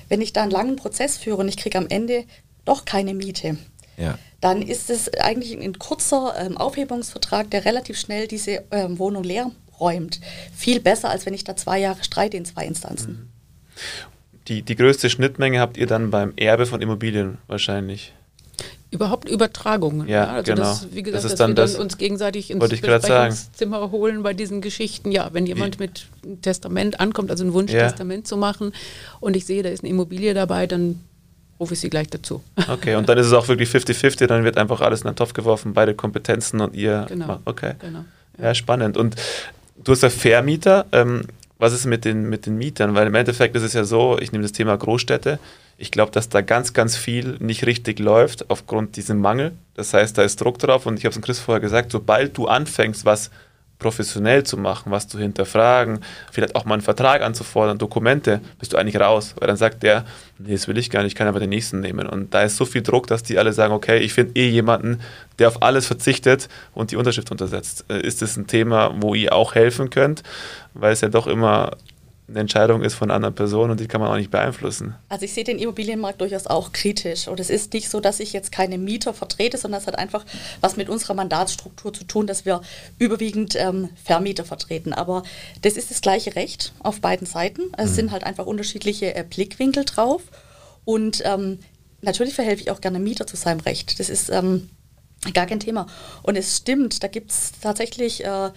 wenn ich da einen langen Prozess führe und ich kriege am Ende doch keine Miete, Ja. dann ist es eigentlich ein kurzer ähm, Aufhebungsvertrag, der relativ schnell diese ähm, Wohnung leer räumt. Viel besser, als wenn ich da zwei Jahre streite in zwei Instanzen. Die, die größte Schnittmenge habt ihr dann beim Erbe von Immobilien wahrscheinlich. Überhaupt Übertragungen. Ja, also genau. Das, wie gesagt, Das ist dass dann wir dann das- uns gegenseitig ins Wollte ich grad sagen. Besprechungszimmer holen bei diesen Geschichten. Ja, wenn jemand mit einem Testament ankommt, also ein Wunschtestament zu machen und ich sehe, da ist eine Immobilie dabei, dann rufe ich sie gleich dazu. <laughs> Okay, und dann ist es auch wirklich 50-50, dann wird einfach alles in den Topf geworfen, beide Kompetenzen und ihr. Genau. macht- Okay. Genau. Ja, spannend. Und du hast ja Vermieter. Ähm, was ist mit den, mit den Mietern? Weil im Endeffekt ist es ja so, ich nehme das Thema Großstädte. Ich glaube, dass da ganz, ganz viel nicht richtig läuft aufgrund diesem Mangel. Das heißt, da ist Druck drauf und ich habe es Chris vorher gesagt, sobald du anfängst, was professionell zu machen, was zu hinterfragen, vielleicht auch mal einen Vertrag anzufordern, Dokumente, bist du eigentlich raus. Weil dann sagt der, nee, das will ich gar nicht, ich kann aber den nächsten nehmen. Und da ist so viel Druck, dass die alle sagen, okay, ich finde eh jemanden, der auf alles verzichtet und die Unterschrift untersetzt. Äh, Ist das ein Thema, wo ihr auch helfen könnt? Weil es ja doch immer eine Entscheidung ist von anderen Personen und die kann man auch nicht beeinflussen. Also ich sehe den Immobilienmarkt durchaus auch kritisch. Und es ist nicht so, dass ich jetzt keine Mieter vertrete, sondern es hat einfach was mit unserer Mandatsstruktur zu tun, dass wir überwiegend ähm, Vermieter vertreten. Aber das ist das gleiche Recht auf beiden Seiten. Es sind halt einfach unterschiedliche äh, Blickwinkel drauf. Und ähm, natürlich verhelfe ich auch gerne Mieter zu seinem Recht. Das ist ähm, gar kein Thema. Und es stimmt, da gibt es tatsächlich äh,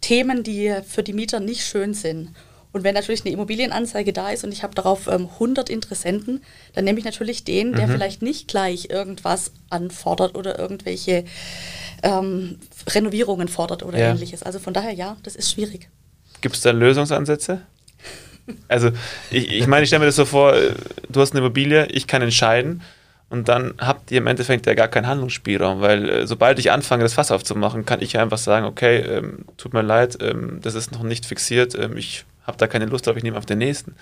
Themen, die für die Mieter nicht schön sind. Und wenn natürlich eine Immobilienanzeige da ist und ich habe darauf ähm, 100 Interessenten, dann nehme ich natürlich den, der vielleicht nicht gleich irgendwas anfordert oder irgendwelche ähm, Renovierungen fordert oder Ja. ähnliches. Also von daher ja, das ist schwierig. Gibt es da Lösungsansätze? Also, ich, ich meine, ich stelle mir das so vor, äh, du hast eine Immobilie, ich kann entscheiden und dann habt ihr im Endeffekt ja gar keinen Handlungsspielraum, weil äh, sobald ich anfange, das Fass aufzumachen, kann ich ja einfach sagen, okay, ähm, tut mir leid, ähm, das ist noch nicht fixiert, ähm, ich habe da keine Lust drauf, ich nehme auf den nächsten.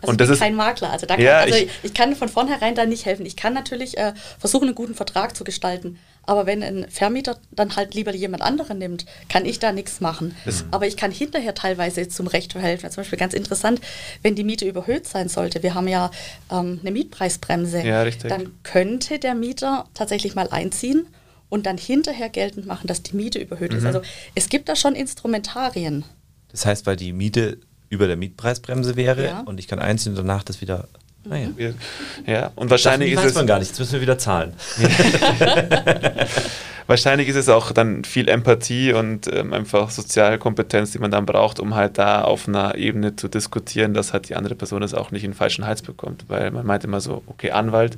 Also und ich das bin ist kein Makler. Also, da kann, Ja, also ich- ich, ich kann von vornherein da nicht helfen. Ich kann natürlich äh, versuchen, einen guten Vertrag zu gestalten. Aber wenn ein Vermieter dann halt lieber jemand anderen nimmt, kann ich da nichts machen. Aber ich kann hinterher teilweise zum Recht verhelfen. Zum Beispiel ganz interessant, wenn die Miete überhöht sein sollte. Wir haben ja ähm, eine Mietpreisbremse. Ja, richtig. Dann könnte der Mieter tatsächlich mal einziehen und dann hinterher geltend machen, dass die Miete überhöht Mhm. ist. Also es gibt da schon Instrumentarien. Das heißt, weil die Miete über der Mietpreisbremse wäre Ja. und ich kann einziehen und danach das wieder. Naja. ja, und wahrscheinlich das ist weiß es man gar nicht, jetzt müssen wir wieder zahlen. <laughs> wahrscheinlich ist es auch dann viel Empathie und ähm, einfach Sozialkompetenz, die man dann braucht, um halt da auf einer Ebene zu diskutieren, dass halt die andere Person das auch nicht in den falschen Hals bekommt. Weil man meint immer so, okay, Anwalt,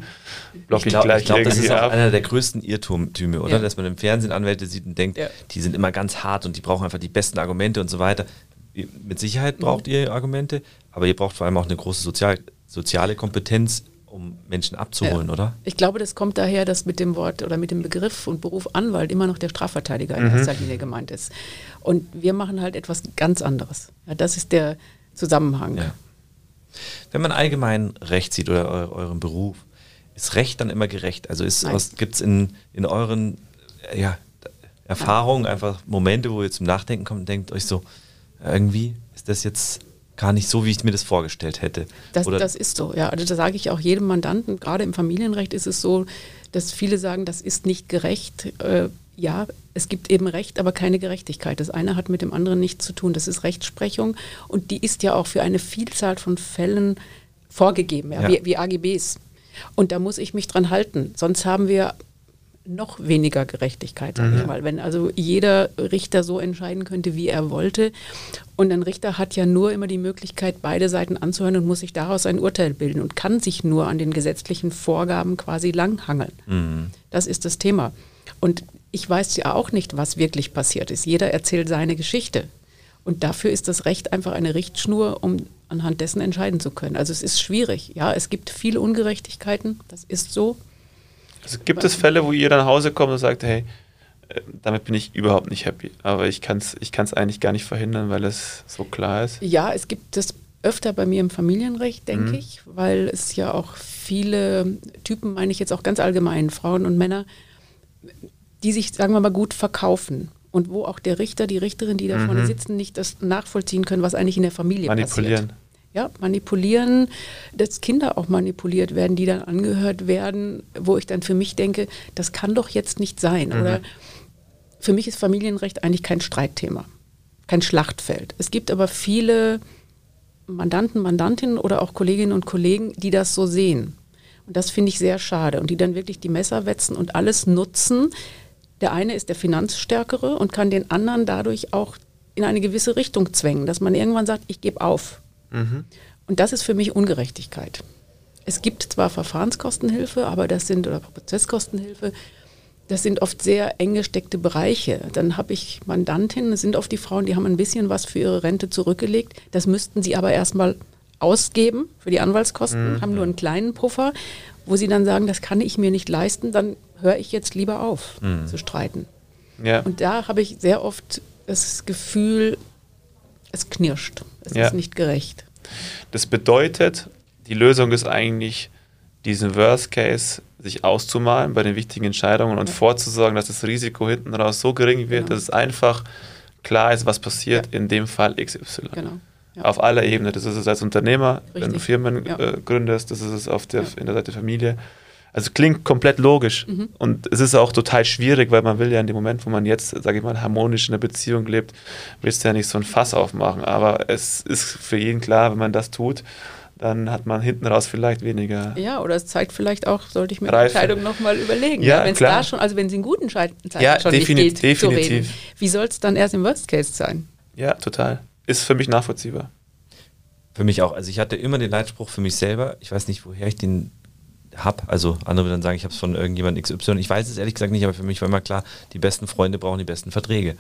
block ich, Ich glaube, gleich glaub, das irgendwie ist auch ab. einer der größten Irrtüme, oder? Ja. Dass man im Fernsehen Anwälte sieht und denkt, Ja. die sind immer ganz hart und die brauchen einfach die besten Argumente und so weiter. Mit Sicherheit braucht Mhm. ihr Argumente, aber ihr braucht vor allem auch eine große Sozial soziale Kompetenz, um Menschen abzuholen, Ja. oder? Ich glaube, das kommt daher, dass mit dem Wort oder mit dem Begriff und Beruf Anwalt immer noch der Strafverteidiger Mhm. in erster Linie gemeint ist. Und wir machen halt etwas ganz anderes. Ja, das ist der Zusammenhang. Ja. Wenn man allgemein Recht sieht oder eu euren Beruf, ist Recht dann immer gerecht? Also gibt es in, in euren äh, ja, Erfahrungen einfach Momente, wo ihr zum Nachdenken kommt und denkt euch so, irgendwie ist das jetzt gar nicht so, wie ich mir das vorgestellt hätte. Das, das ist so, ja. Also das sage ich auch jedem Mandanten. Gerade im Familienrecht ist es so, dass viele sagen, das ist nicht gerecht. Äh, ja, es gibt eben Recht, aber keine Gerechtigkeit. Das eine hat mit dem anderen nichts zu tun. Das ist Rechtsprechung und die ist ja auch für eine Vielzahl von Fällen vorgegeben, ja, Ja. Wie, wie AGBs. Und da muss ich mich dran halten. Sonst haben wir noch weniger Gerechtigkeit, sage ich mal. Wenn also jeder Richter so entscheiden könnte, wie er wollte. Und ein Richter hat ja nur immer die Möglichkeit, beide Seiten anzuhören und muss sich daraus ein Urteil bilden und kann sich nur an den gesetzlichen Vorgaben quasi langhangeln. Das ist das Thema. Und ich weiß ja auch nicht, was wirklich passiert ist. Jeder erzählt seine Geschichte. Und dafür ist das Recht einfach eine Richtschnur, um anhand dessen entscheiden zu können. Also es ist schwierig. Ja, es gibt viele Ungerechtigkeiten. Das ist so. Also gibt es Fälle, wo ihr dann nach Hause kommt und sagt, hey, äh, damit bin ich überhaupt nicht happy. Aber ich kann es ich kann's eigentlich gar nicht verhindern, weil es so klar ist. Ja, es gibt das öfter bei mir im Familienrecht, denke Mhm. ich, weil es ja auch viele Typen, meine ich jetzt auch ganz allgemein, Frauen und Männer, die sich, sagen wir mal, gut verkaufen. Und wo auch der Richter, die Richterin, die da vorne sitzen, nicht das nachvollziehen können, was eigentlich in der Familie Mhm. Manipulieren. passiert. Ja, manipulieren, dass Kinder auch manipuliert werden, die dann angehört werden, wo ich dann für mich denke, das kann doch jetzt nicht sein. Mhm. Oder für mich ist Familienrecht eigentlich kein Streitthema, kein Schlachtfeld. Es gibt aber viele Mandanten, Mandantinnen oder auch Kolleginnen und Kollegen, die das so sehen. Und das finde ich sehr schade. Und die dann wirklich die Messer wetzen und alles nutzen. Der eine ist der Finanzstärkere und kann den anderen dadurch auch in eine gewisse Richtung zwängen, dass man irgendwann sagt, ich gebe auf. Und das ist für mich Ungerechtigkeit. Es gibt zwar Verfahrenskostenhilfe, aber das sind, oder Prozesskostenhilfe, das sind oft sehr eng gesteckte Bereiche. Dann habe ich Mandantinnen, das sind oft die Frauen, die haben ein bisschen was für ihre Rente zurückgelegt. Das müssten sie aber erstmal ausgeben für die Anwaltskosten, haben nur einen kleinen Puffer, wo sie dann sagen, das kann ich mir nicht leisten, dann höre ich jetzt lieber auf zu streiten. Ja. Und da habe ich sehr oft das Gefühl, es knirscht. Es Ja. ist nicht gerecht. Das bedeutet, die Lösung ist eigentlich, diesen Worst Case sich auszumalen bei den wichtigen Entscheidungen und vorzusorgen, dass das Risiko hinten raus so gering wird, Genau. dass es einfach klar ist, was passiert, in dem Fall XY. Genau. Ja. Auf aller Ebene. Das ist es als Unternehmer, wenn du Richtig. Firmen Ja. äh, gründest, das ist es auf der, Ja. in der Seite Familie. Also klingt komplett logisch. Mhm. Und es ist auch total schwierig, weil man will ja in dem Moment, wo man jetzt, sage ich mal, harmonisch in einer Beziehung lebt, willst du ja nicht so ein Fass aufmachen. Aber es ist für jeden klar, wenn man das tut, dann hat man hinten raus vielleicht weniger. Ja, oder es zeigt vielleicht auch, sollte ich mir Reife. die Entscheidung nochmal überlegen. Ja, wenn es klar. da schon, also wenn sie in guten Zeiten Ja, schon nicht geht, zu reden, definitiv. wie soll es dann erst im Worst Case sein? Ja, total. Ist für mich nachvollziehbar. Für mich auch. Also ich hatte immer den Leitspruch für mich selber. Ich weiß nicht, woher ich den habe. Also andere würden dann sagen, ich habe es von irgendjemand XY. Ich weiß es ehrlich gesagt nicht, aber für mich war immer klar, die besten Freunde brauchen die besten Verträge.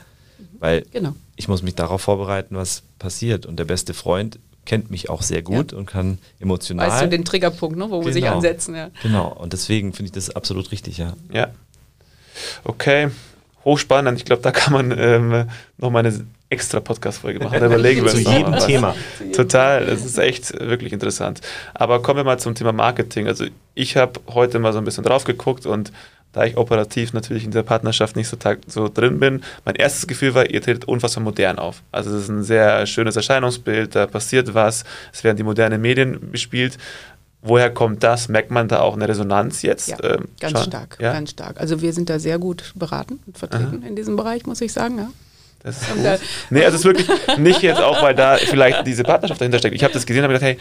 Weil Genau. ich muss mich darauf vorbereiten, was passiert. Und der beste Freund kennt mich auch sehr gut und kann emotional. Weißt du den Triggerpunkt, ne, wo wir sich Genau. ansetzen? Ja. Genau. Und deswegen finde ich das absolut richtig, ja. Ja. Okay, hochspannend. Ich glaube, da kann man ähm, nochmal eine extra Podcast-Folge machen. Da überlegen wir Zu uns jedem. Thema. Total, das ist echt wirklich interessant. Aber kommen wir mal zum Thema Marketing. Also ich habe heute mal so ein bisschen drauf geguckt und da ich operativ natürlich in der Partnerschaft nicht so, so drin bin, mein erstes Gefühl war, ihr tretet unfassbar modern auf. Also es ist ein sehr schönes Erscheinungsbild, da passiert was, es werden die modernen Medien bespielt. Woher kommt das? Merkt man da auch eine Resonanz jetzt? Ja, Ähm, ganz schon? stark, Ja, ganz stark. Also wir sind da sehr gut beraten und vertreten in diesem Bereich, muss ich sagen. Ja. das ist gut. Nee, also es ist wirklich nicht jetzt auch, weil da vielleicht diese Partnerschaft dahinter steckt. Ich habe das gesehen und habe gedacht, hey,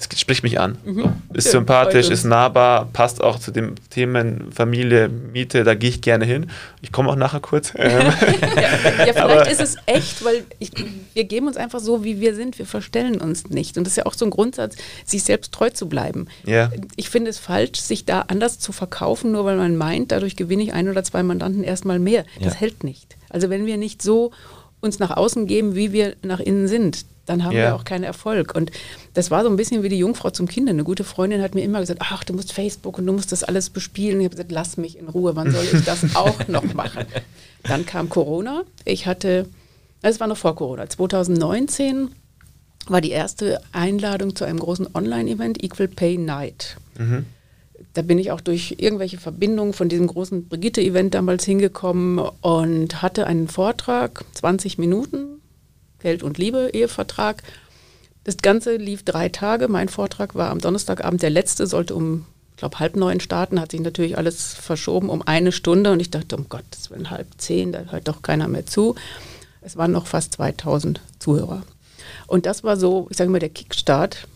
es spricht mich an. Mhm. Ist ja, sympathisch, ist nahbar, passt auch zu den Themen Familie, Miete, da gehe ich gerne hin. Ich komme auch nachher kurz. <laughs> ja, ja, vielleicht Aber ist es echt, weil ich, wir geben uns einfach so, wie wir sind, wir verstellen uns nicht. Und das ist ja auch so ein Grundsatz, sich selbst treu zu bleiben. Ja. Ich finde es falsch, sich da anders zu verkaufen, nur weil man meint, dadurch gewinne ich ein oder zwei Mandanten erstmal mehr. Das hält nicht. Also wenn wir nicht so uns nach außen geben, wie wir nach innen sind, dann haben yeah. wir auch keinen Erfolg. Und das war so ein bisschen wie die Jungfrau zum Kind. Eine gute Freundin hat mir immer gesagt, ach, du musst Facebook und du musst das alles bespielen. Ich habe gesagt, lass mich in Ruhe, wann soll ich das <laughs> auch noch machen? Dann kam Corona. Ich hatte, es war noch vor Corona, 2019 war die erste Einladung zu einem großen Online-Event, Equal Pay Night. Mhm. Da bin ich auch durch irgendwelche Verbindungen von diesem großen Brigitte-Event damals hingekommen und hatte einen Vortrag, 20 Minuten, Geld und Liebe, Ehevertrag. Das Ganze lief drei Tage. Mein Vortrag war am Donnerstagabend der letzte, sollte um, ich glaube, halb neun starten, hat sich natürlich alles verschoben um eine Stunde und ich dachte, um Gottes Willen, halb zehn, da hört doch keiner mehr zu. Es waren noch fast 2000 Zuhörer. Und das war so, ich sage mal, der Kickstart.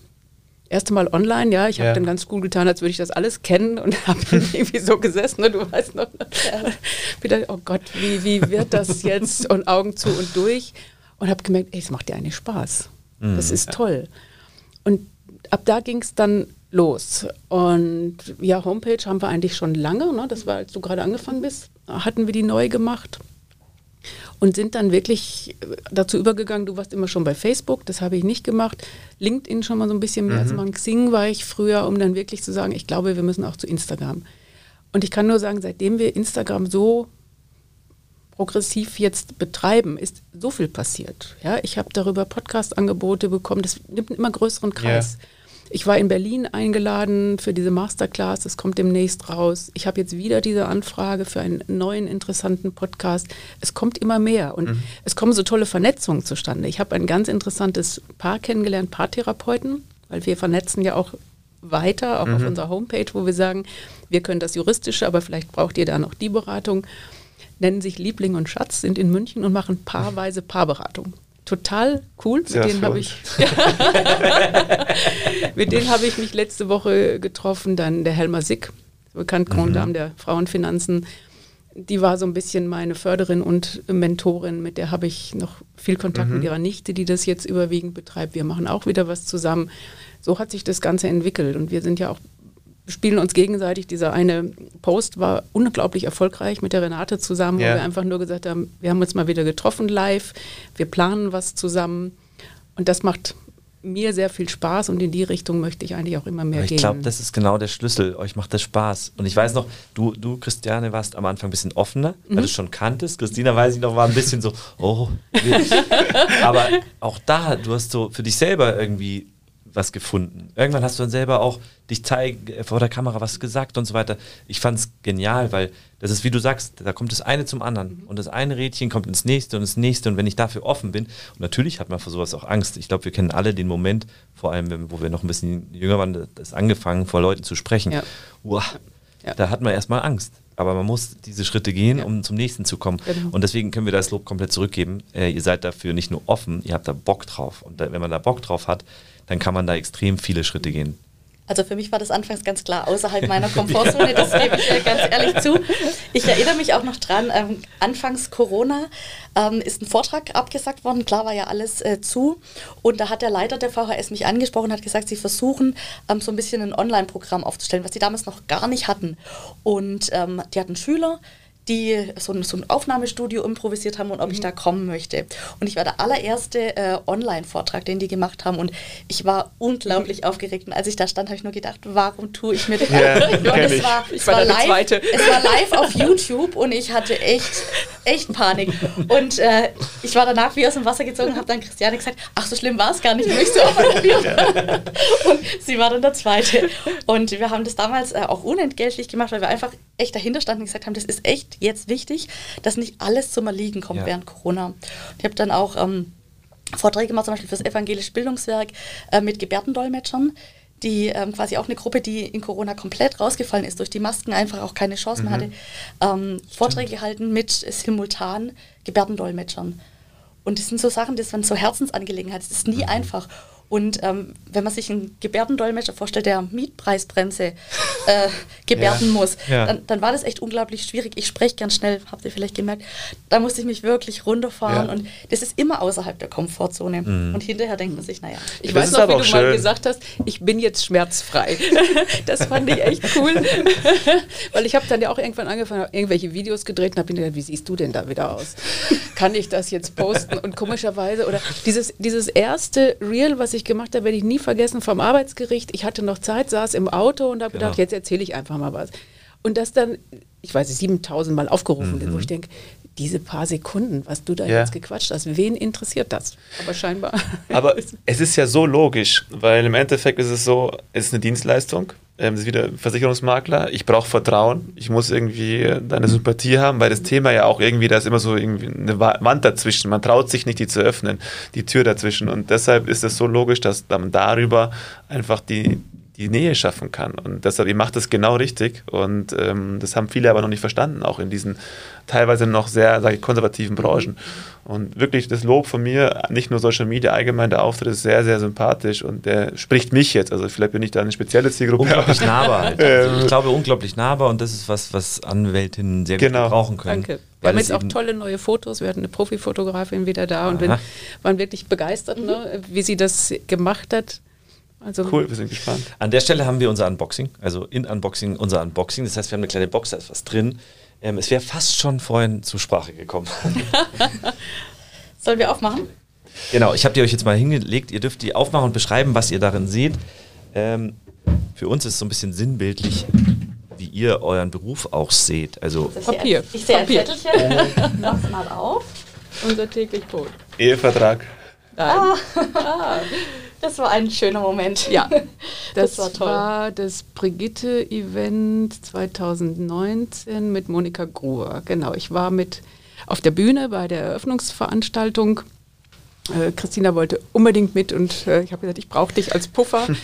Erste Mal online, ja, ich habe ja. dann ganz cool getan, als würde ich das alles kennen und <laughs> habe dann <laughs> irgendwie so gesessen, ne, du weißt noch, <laughs> wieder, oh Gott, wie, wie wird das jetzt und Augen zu und durch und habe gemerkt, ey, es macht dir eigentlich Spaß. Mhm. Das ist toll. Und ab da ging es dann los. Und ja, Homepage haben wir eigentlich schon lange, ne? das war, als du gerade angefangen bist, hatten wir die neu gemacht und sind dann wirklich dazu übergegangen, du warst immer schon bei Facebook, das habe ich nicht gemacht, LinkedIn schon mal so ein bisschen mehr mhm. als man Xing war ich früher, um dann wirklich zu sagen, ich glaube, wir müssen auch zu Instagram. Und ich kann nur sagen, seitdem wir Instagram so progressiv jetzt betreiben, ist so viel passiert. Ja, ich habe darüber Podcast-Angebote bekommen, das nimmt einen immer größeren Kreis. Yeah. Ich war in Berlin eingeladen für diese Masterclass, das kommt demnächst raus. Ich habe jetzt wieder diese Anfrage für einen neuen interessanten Podcast. Es kommt immer mehr und mhm. es kommen so tolle Vernetzungen zustande. Ich habe ein ganz interessantes Paar kennengelernt, Paartherapeuten, weil wir vernetzen ja auch weiter, auch mhm. auf unserer Homepage, wo wir sagen, wir können das Juristische, aber vielleicht braucht ihr da noch die Beratung nennen sich Liebling und Schatz, sind in München und machen paarweise Paarberatung. Total cool. Mit denen habe ich, <laughs> mit denen habe ich mich letzte Woche getroffen. Dann der Helmer Sick, bekannt Grand Dame mhm. der Frauenfinanzen. Die war so ein bisschen meine Förderin und Mentorin. Mit der habe ich noch viel Kontakt mhm. mit ihrer Nichte, die das jetzt überwiegend betreibt. Wir machen auch wieder was zusammen. So hat sich das Ganze entwickelt. Und wir sind ja auch spielen uns gegenseitig. Dieser eine Post war unglaublich erfolgreich mit der Renate zusammen, ja. wo wir einfach nur gesagt haben, wir haben uns mal wieder getroffen live, wir planen was zusammen und das macht mir sehr viel Spaß und in die Richtung möchte ich eigentlich auch immer mehr ich gehen. Ich glaube, das ist genau der Schlüssel. Euch macht das Spaß. Und ich weiß noch, du, du Christiane, warst am Anfang ein bisschen offener, weil mhm. du es schon kanntest. Christina, weiß ich noch, war ein bisschen so, oh. <laughs> Aber auch da, du hast so für dich selber irgendwie was gefunden. Irgendwann hast du dann selber auch dich zeig, äh, vor der Kamera was gesagt und so weiter. Ich fand es genial, weil das ist, wie du sagst, da kommt das eine zum anderen. Mhm. Und das eine Rädchen kommt ins nächste und ins nächste. Und wenn ich dafür offen bin, und natürlich hat man vor sowas auch Angst. Ich glaube, wir kennen alle den Moment, vor allem, wo wir noch ein bisschen jünger waren, das angefangen, vor Leuten zu sprechen. Ja. Wow, ja. Da hat man erstmal Angst. Aber man muss diese Schritte gehen, ja. um zum nächsten zu kommen. Genau. Und deswegen können wir das Lob komplett zurückgeben. Äh, ihr seid dafür nicht nur offen, ihr habt da Bock drauf. Und da, wenn man da Bock drauf hat, dann kann man da extrem viele Schritte gehen. Also für mich war das anfangs ganz klar außerhalb meiner Komfortzone, das gebe ich ganz ehrlich zu. Ich erinnere mich auch noch dran, ähm, anfangs Corona ähm, ist ein Vortrag abgesagt worden, klar war ja alles äh, zu und da hat der Leiter der VHS mich angesprochen und hat gesagt, sie versuchen ähm, so ein bisschen ein Online-Programm aufzustellen, was sie damals noch gar nicht hatten. Und ähm, die hatten Schüler, die so ein, so ein Aufnahmestudio improvisiert haben und ob mhm. ich da kommen möchte. Und ich war der allererste äh, Online-Vortrag, den die gemacht haben und ich war unglaublich mhm. <laughs> aufgeregt. Und als ich da stand, habe ich nur gedacht, warum tue ich mir das ja, <laughs> und es war, es, war live, es war live auf YouTube und ich hatte echt, echt Panik. Und äh, ich war danach wie aus dem Wasser gezogen und habe dann Christiane gesagt, ach so schlimm war es gar nicht, möchtest du auch <laughs> Und sie war dann der Zweite. Und wir haben das damals äh, auch unentgeltlich gemacht, weil wir einfach echt dahinter standen und gesagt haben, das ist echt jetzt wichtig, dass nicht alles zum Erliegen kommt ja. während Corona. Ich habe dann auch ähm, Vorträge gemacht, zum Beispiel für das Evangelische Bildungswerk äh, mit Gebärdendolmetschern die ähm, quasi auch eine Gruppe, die in Corona komplett rausgefallen ist, durch die Masken einfach auch keine Chance mehr mhm. hatte, ähm, Vorträge gehalten mit simultan Gebärdendolmetschern. Und das sind so Sachen, das waren so Herzensangelegenheiten, das ist nie mhm. einfach. Und ähm, wenn man sich einen Gebärdendolmetscher vorstellt, der Mietpreisbremse äh, <laughs> gebärden Ja. muss, Ja. dann, dann war das echt unglaublich schwierig. Ich spreche ganz schnell, habt ihr vielleicht gemerkt. Da musste ich mich wirklich runterfahren Ja. und das ist immer außerhalb der Komfortzone. Und hinterher denkt man sich, naja, Ich Das weiß noch, wie du mal schön. gesagt hast, ich bin jetzt schmerzfrei. <laughs> Das fand ich echt cool. <laughs> Weil ich habe dann ja auch irgendwann angefangen, irgendwelche Videos gedreht und habe mir gedacht, wie siehst du denn da wieder aus? Kann ich das jetzt posten? Und komischerweise, oder dieses, dieses erste Reel, was ich gemacht habe, werde ich nie vergessen, vom Arbeitsgericht. Ich hatte noch Zeit, saß im Auto und habe Genau. gedacht, jetzt erzähle ich einfach mal was. Und das dann, ich weiß nicht, 7000 Mal aufgerufen wird, wo ich denke, diese paar Sekunden, was du da Ja. jetzt gequatscht hast, wen interessiert das? Aber scheinbar. <laughs> Aber es ist ja so logisch, weil im Endeffekt ist es so, es ist eine Dienstleistung. Ähm, es ist wieder Versicherungsmakler. Ich brauche Vertrauen. Ich muss irgendwie äh, deine Sympathie haben, weil das Thema ja auch irgendwie, da ist immer so irgendwie eine Wa- Wand dazwischen. Man traut sich nicht, die zu öffnen, die Tür dazwischen. Und deshalb ist es so logisch, dass man darüber einfach die, die Nähe schaffen kann. Und deshalb, ihr macht das genau richtig. Und ähm, das haben viele aber noch nicht verstanden, auch in diesen teilweise noch sehr, sage ich, konservativen Branchen. Und wirklich das Lob von mir, nicht nur Social Media, allgemein der Auftritt ist sehr, sehr sympathisch und der spricht mich jetzt. Also vielleicht bin ich da eine spezielle Zielgruppe. Unglaublich nahbar <laughs> halt. Ähm. Also ich glaube, unglaublich nahbar und das ist was, was Anwältinnen sehr Genau. gut gebrauchen können. Danke. Wir haben jetzt auch tolle neue Fotos. Wir hatten eine Profifotografin wieder da und bin, Aha. waren wirklich begeistert, ne, wie sie das gemacht hat. Also Cool, wir sind gespannt. An der Stelle haben wir unser Unboxing, also in Unboxing unser Unboxing. Das heißt, wir haben eine kleine Box, da ist was drin. Ähm, es wäre fast schon vorhin zur Sprache gekommen. <laughs> sollen wir aufmachen? genau, ich habe die euch jetzt mal hingelegt. Ihr dürft die aufmachen und beschreiben, was ihr darin seht. Ähm, für uns ist es so ein bisschen sinnbildlich, wie ihr euren Beruf auch seht. Also Papier. Ich sehe ein Papier. Zettelchen. <laughs> Mach's mal auf. unser täglich Brot. Ehevertrag. Nein. <laughs> Das war ein schöner Moment. Ja, <laughs> das, Das war toll. war das Brigitte-Event 2019 mit Monika Gruber. Genau, ich war mit auf der Bühne bei der Eröffnungsveranstaltung. Äh, Christina wollte unbedingt mit und äh, ich habe gesagt, ich brauche dich als Puffer. <laughs>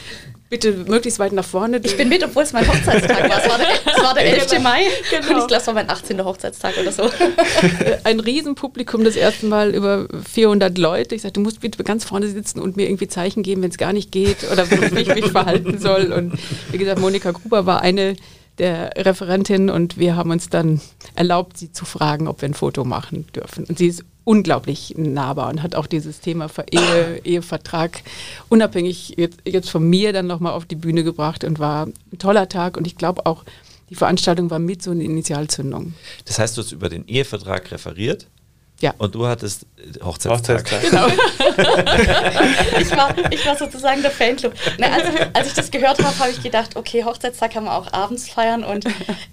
Bitte möglichst weit nach vorne. Ich bin mit, obwohl es mein Hochzeitstag war. Es war der, es war der 11. Mai. Genau. Und ich glaube, es war mein 18. Hochzeitstag oder so. <laughs> ein Riesenpublikum das erste Mal über 400 Leute. Ich sagte, du musst bitte ganz vorne sitzen und mir irgendwie Zeichen geben, wenn es gar nicht geht oder wie ich mich verhalten soll. Und wie gesagt, Monika Gruber war eine der Referentinnen und wir haben uns dann erlaubt, sie zu fragen, ob wir ein Foto machen dürfen. Und sie ist unglaublich nahbar und hat auch dieses Thema Ehe, <coughs> Ehevertrag unabhängig jetzt, jetzt von mir dann nochmal auf die Bühne gebracht und war ein toller Tag und ich glaube auch, die Veranstaltung war mit so eine Initialzündung. das heißt, du hast über den Ehevertrag referiert Ja. und du hattest äh, Hochzeitstag. Hochzeitstag. <laughs> Ich war, ich war sozusagen der Fanclub. Na, als, als ich das gehört habe, habe ich gedacht, okay, Hochzeitstag kann man auch abends feiern und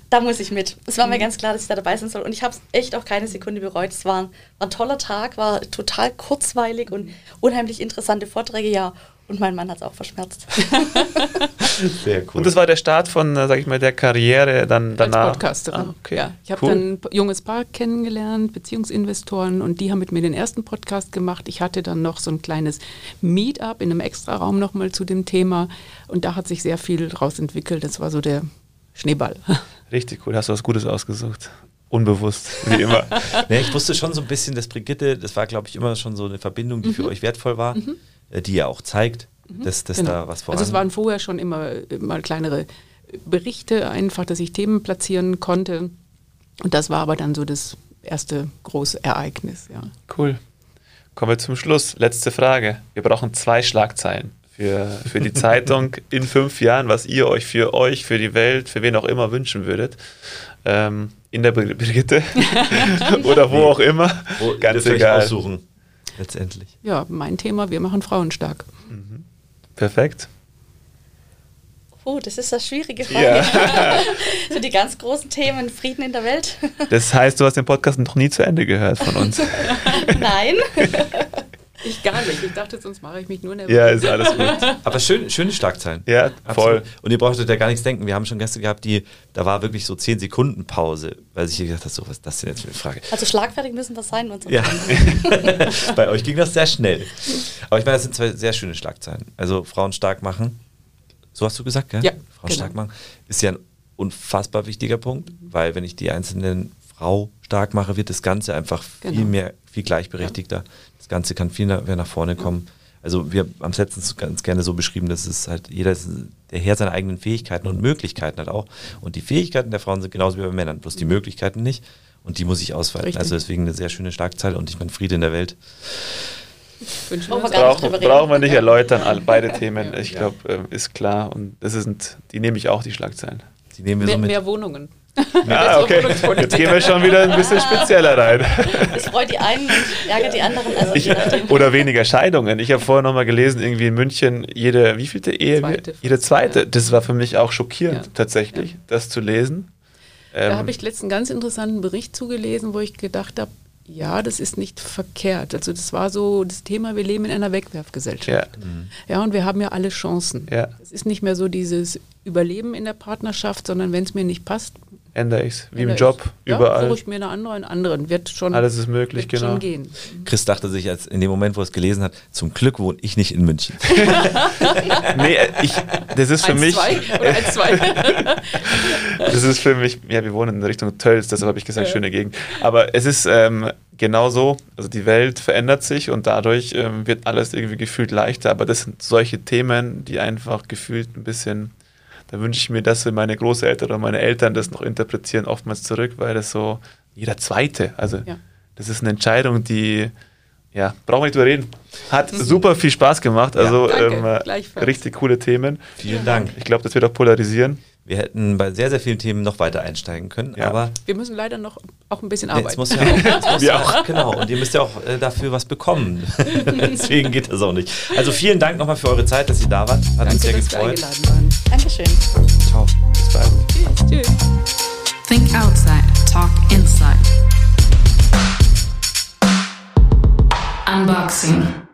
da muss ich mit. Es war mir ganz klar, dass ich da dabei sein soll und ich habe es echt auch keine Sekunde bereut. Es war, ein- war ein toller Tag, war total kurzweilig und unheimlich interessante Vorträge, ja. Und mein Mann hat es auch verschmerzt. <laughs> Sehr cool. Und das war der Start von, äh, sag ich mal, der Karriere dann danach. Als Podcasterin. Ah, okay. ja, ich habe Cool. dann ein junges Paar kennengelernt, Beziehungsinvestoren, und die haben mit mir den ersten Podcast gemacht. Ich hatte dann noch so ein kleines Meetup in einem Extraraum nochmal zu dem Thema. Und da hat sich sehr viel draus entwickelt. Das war so der Schneeball. <laughs> Richtig cool, hast du was Gutes ausgesucht. Unbewusst, wie immer. <laughs> Ne, ich wusste schon so ein bisschen, dass Brigitte, das war, glaube ich, immer schon so eine Verbindung, die für euch wertvoll war, äh, die ja auch zeigt, dass, dass Genau. da was voran Also es waren vorher schon immer äh, mal kleinere Berichte, einfach, dass ich Themen platzieren konnte. Und das war aber dann so das erste große Ereignis, ja. Cool. Kommen wir zum Schluss. Letzte Frage. Wir brauchen zwei Schlagzeilen für, für die <laughs> Zeitung in fünf Jahren, was ihr euch für euch, für die Welt, für wen auch immer wünschen würdet. Ähm, in der Bri- Brigitte <laughs> <laughs> oder wo auch immer. Wo, Ganz egal. aussuchen, letztendlich. Ja, mein Thema, wir machen Frauen stark. Perfekt. Oh, das ist eine schwierige Frage. Ja. <laughs> so die ganz großen Themen, Frieden in der Welt. Das heißt, du hast den Podcast noch nie zu Ende gehört von uns. <laughs> Nein. <laughs> Ich gar nicht. Ich dachte, sonst mache ich mich nur nervös. Ja, ist alles gut. <laughs> Aber schön, schöne Schlagzeilen. Ja, voll. Absolut. Und ihr brauchtet ja gar nichts denken. Wir haben schon Gäste gehabt, die, da war wirklich so 10 Sekunden Pause, weil sich hier gedacht hat, so, was ist das denn jetzt für eine Frage? Also schlagfertig müssen wir sein. Unser Ja, <laughs> bei euch ging das sehr schnell. Aber ich meine, das sind zwei sehr schöne Schlagzeilen. Also Frauen stark machen, so hast du gesagt, gell? Ja, Frauen genau. stark machen ist ja ein unfassbar wichtiger Punkt, weil wenn ich die einzelnen Frau stark mache, wird das Ganze einfach viel Genau. mehr, viel gleichberechtigter. Das Ganze kann viel nach, mehr nach vorne kommen. Also wir haben es letztens ganz gerne so beschrieben, dass es halt jeder ist der Herr seiner eigenen Fähigkeiten und Möglichkeiten hat auch. Und die Fähigkeiten der Frauen sind genauso wie bei Männern, bloß die Möglichkeiten nicht. Und die muss ich ausweiten. Richtig. Also deswegen eine sehr schöne Schlagzeile und ich meine Friede in der Welt. Wünschen Brauchen wir wir Brauchen, brauchen wir nicht erläutern, all, beide Themen. Ich glaube, ähm, ist klar. Und das sind, die nehme ich auch, die Schlagzeilen. Die nehmen wir Mehr, so mit. mehr Wohnungen. Ah, okay. Jetzt gehen wir schon wieder ein bisschen spezieller rein. Das freut die einen und ärgert die anderen. Also Ich, oder weniger Scheidungen. Ich habe vorher noch mal gelesen, irgendwie in München, jede, wie vielte Ehe? Zweite. jede zweite. Ja. Das war für mich auch schockierend, Ja. tatsächlich, das zu lesen. Da Ähm, habe ich letzten ganz interessanten Bericht zugelesen, wo ich gedacht habe, ja, das ist nicht verkehrt. Also das war so das Thema, wir leben in einer Wegwerfgesellschaft. ja, Ja, und wir haben ja alle Chancen. Ja. Es ist nicht mehr so dieses Überleben in der Partnerschaft, sondern wenn es mir nicht passt, ändere ich es. Wie im Job, ich's. ja, überall. suche ich mir eine andere, einen anderen. Wird schon, Alles ist möglich, genau. schon gehen. Chris dachte sich als in dem Moment, wo er es gelesen hat, zum Glück wohne ich nicht in München. <laughs> <laughs> Nee, ich, das ist für eins, mich. zwei oder eins, zwei. <laughs> Das ist für mich, ja, wir wohnen in Richtung Tölz, deshalb habe ich gesagt, Ja. schöne Gegend. Aber es ist ähm, genau so, also die Welt verändert sich und dadurch ähm, wird alles irgendwie gefühlt leichter. Aber das sind solche Themen, die einfach gefühlt ein bisschen, da wünsche ich mir, dass meine Großeltern oder meine Eltern das noch interpretieren, oftmals zurück, weil das so jeder Zweite, also Ja. das ist eine Entscheidung, die, ja, brauchen wir nicht drüber reden. Hat super viel Spaß gemacht, also danke, ähm, äh, richtig coole Themen. Vielen Dank. Ich glaube, das wird auch polarisieren. Wir hätten bei sehr, sehr vielen Themen noch weiter einsteigen können, Ja. aber Wir müssen leider noch auch ein bisschen arbeiten. Jetzt muss ja auch, <laughs> jetzt muss Wir ja auch. Genau, und ihr müsst ja auch äh, dafür was bekommen. <laughs> Deswegen geht das auch nicht. Also vielen Dank nochmal für eure Zeit, dass ihr da wart. Hat uns Danke, sehr dass wir gefreut. eingeladen waren. Dankeschön. Ciao. Bis bald. Tschüss. Tschüss. Think outside, talk inside. Unboxing.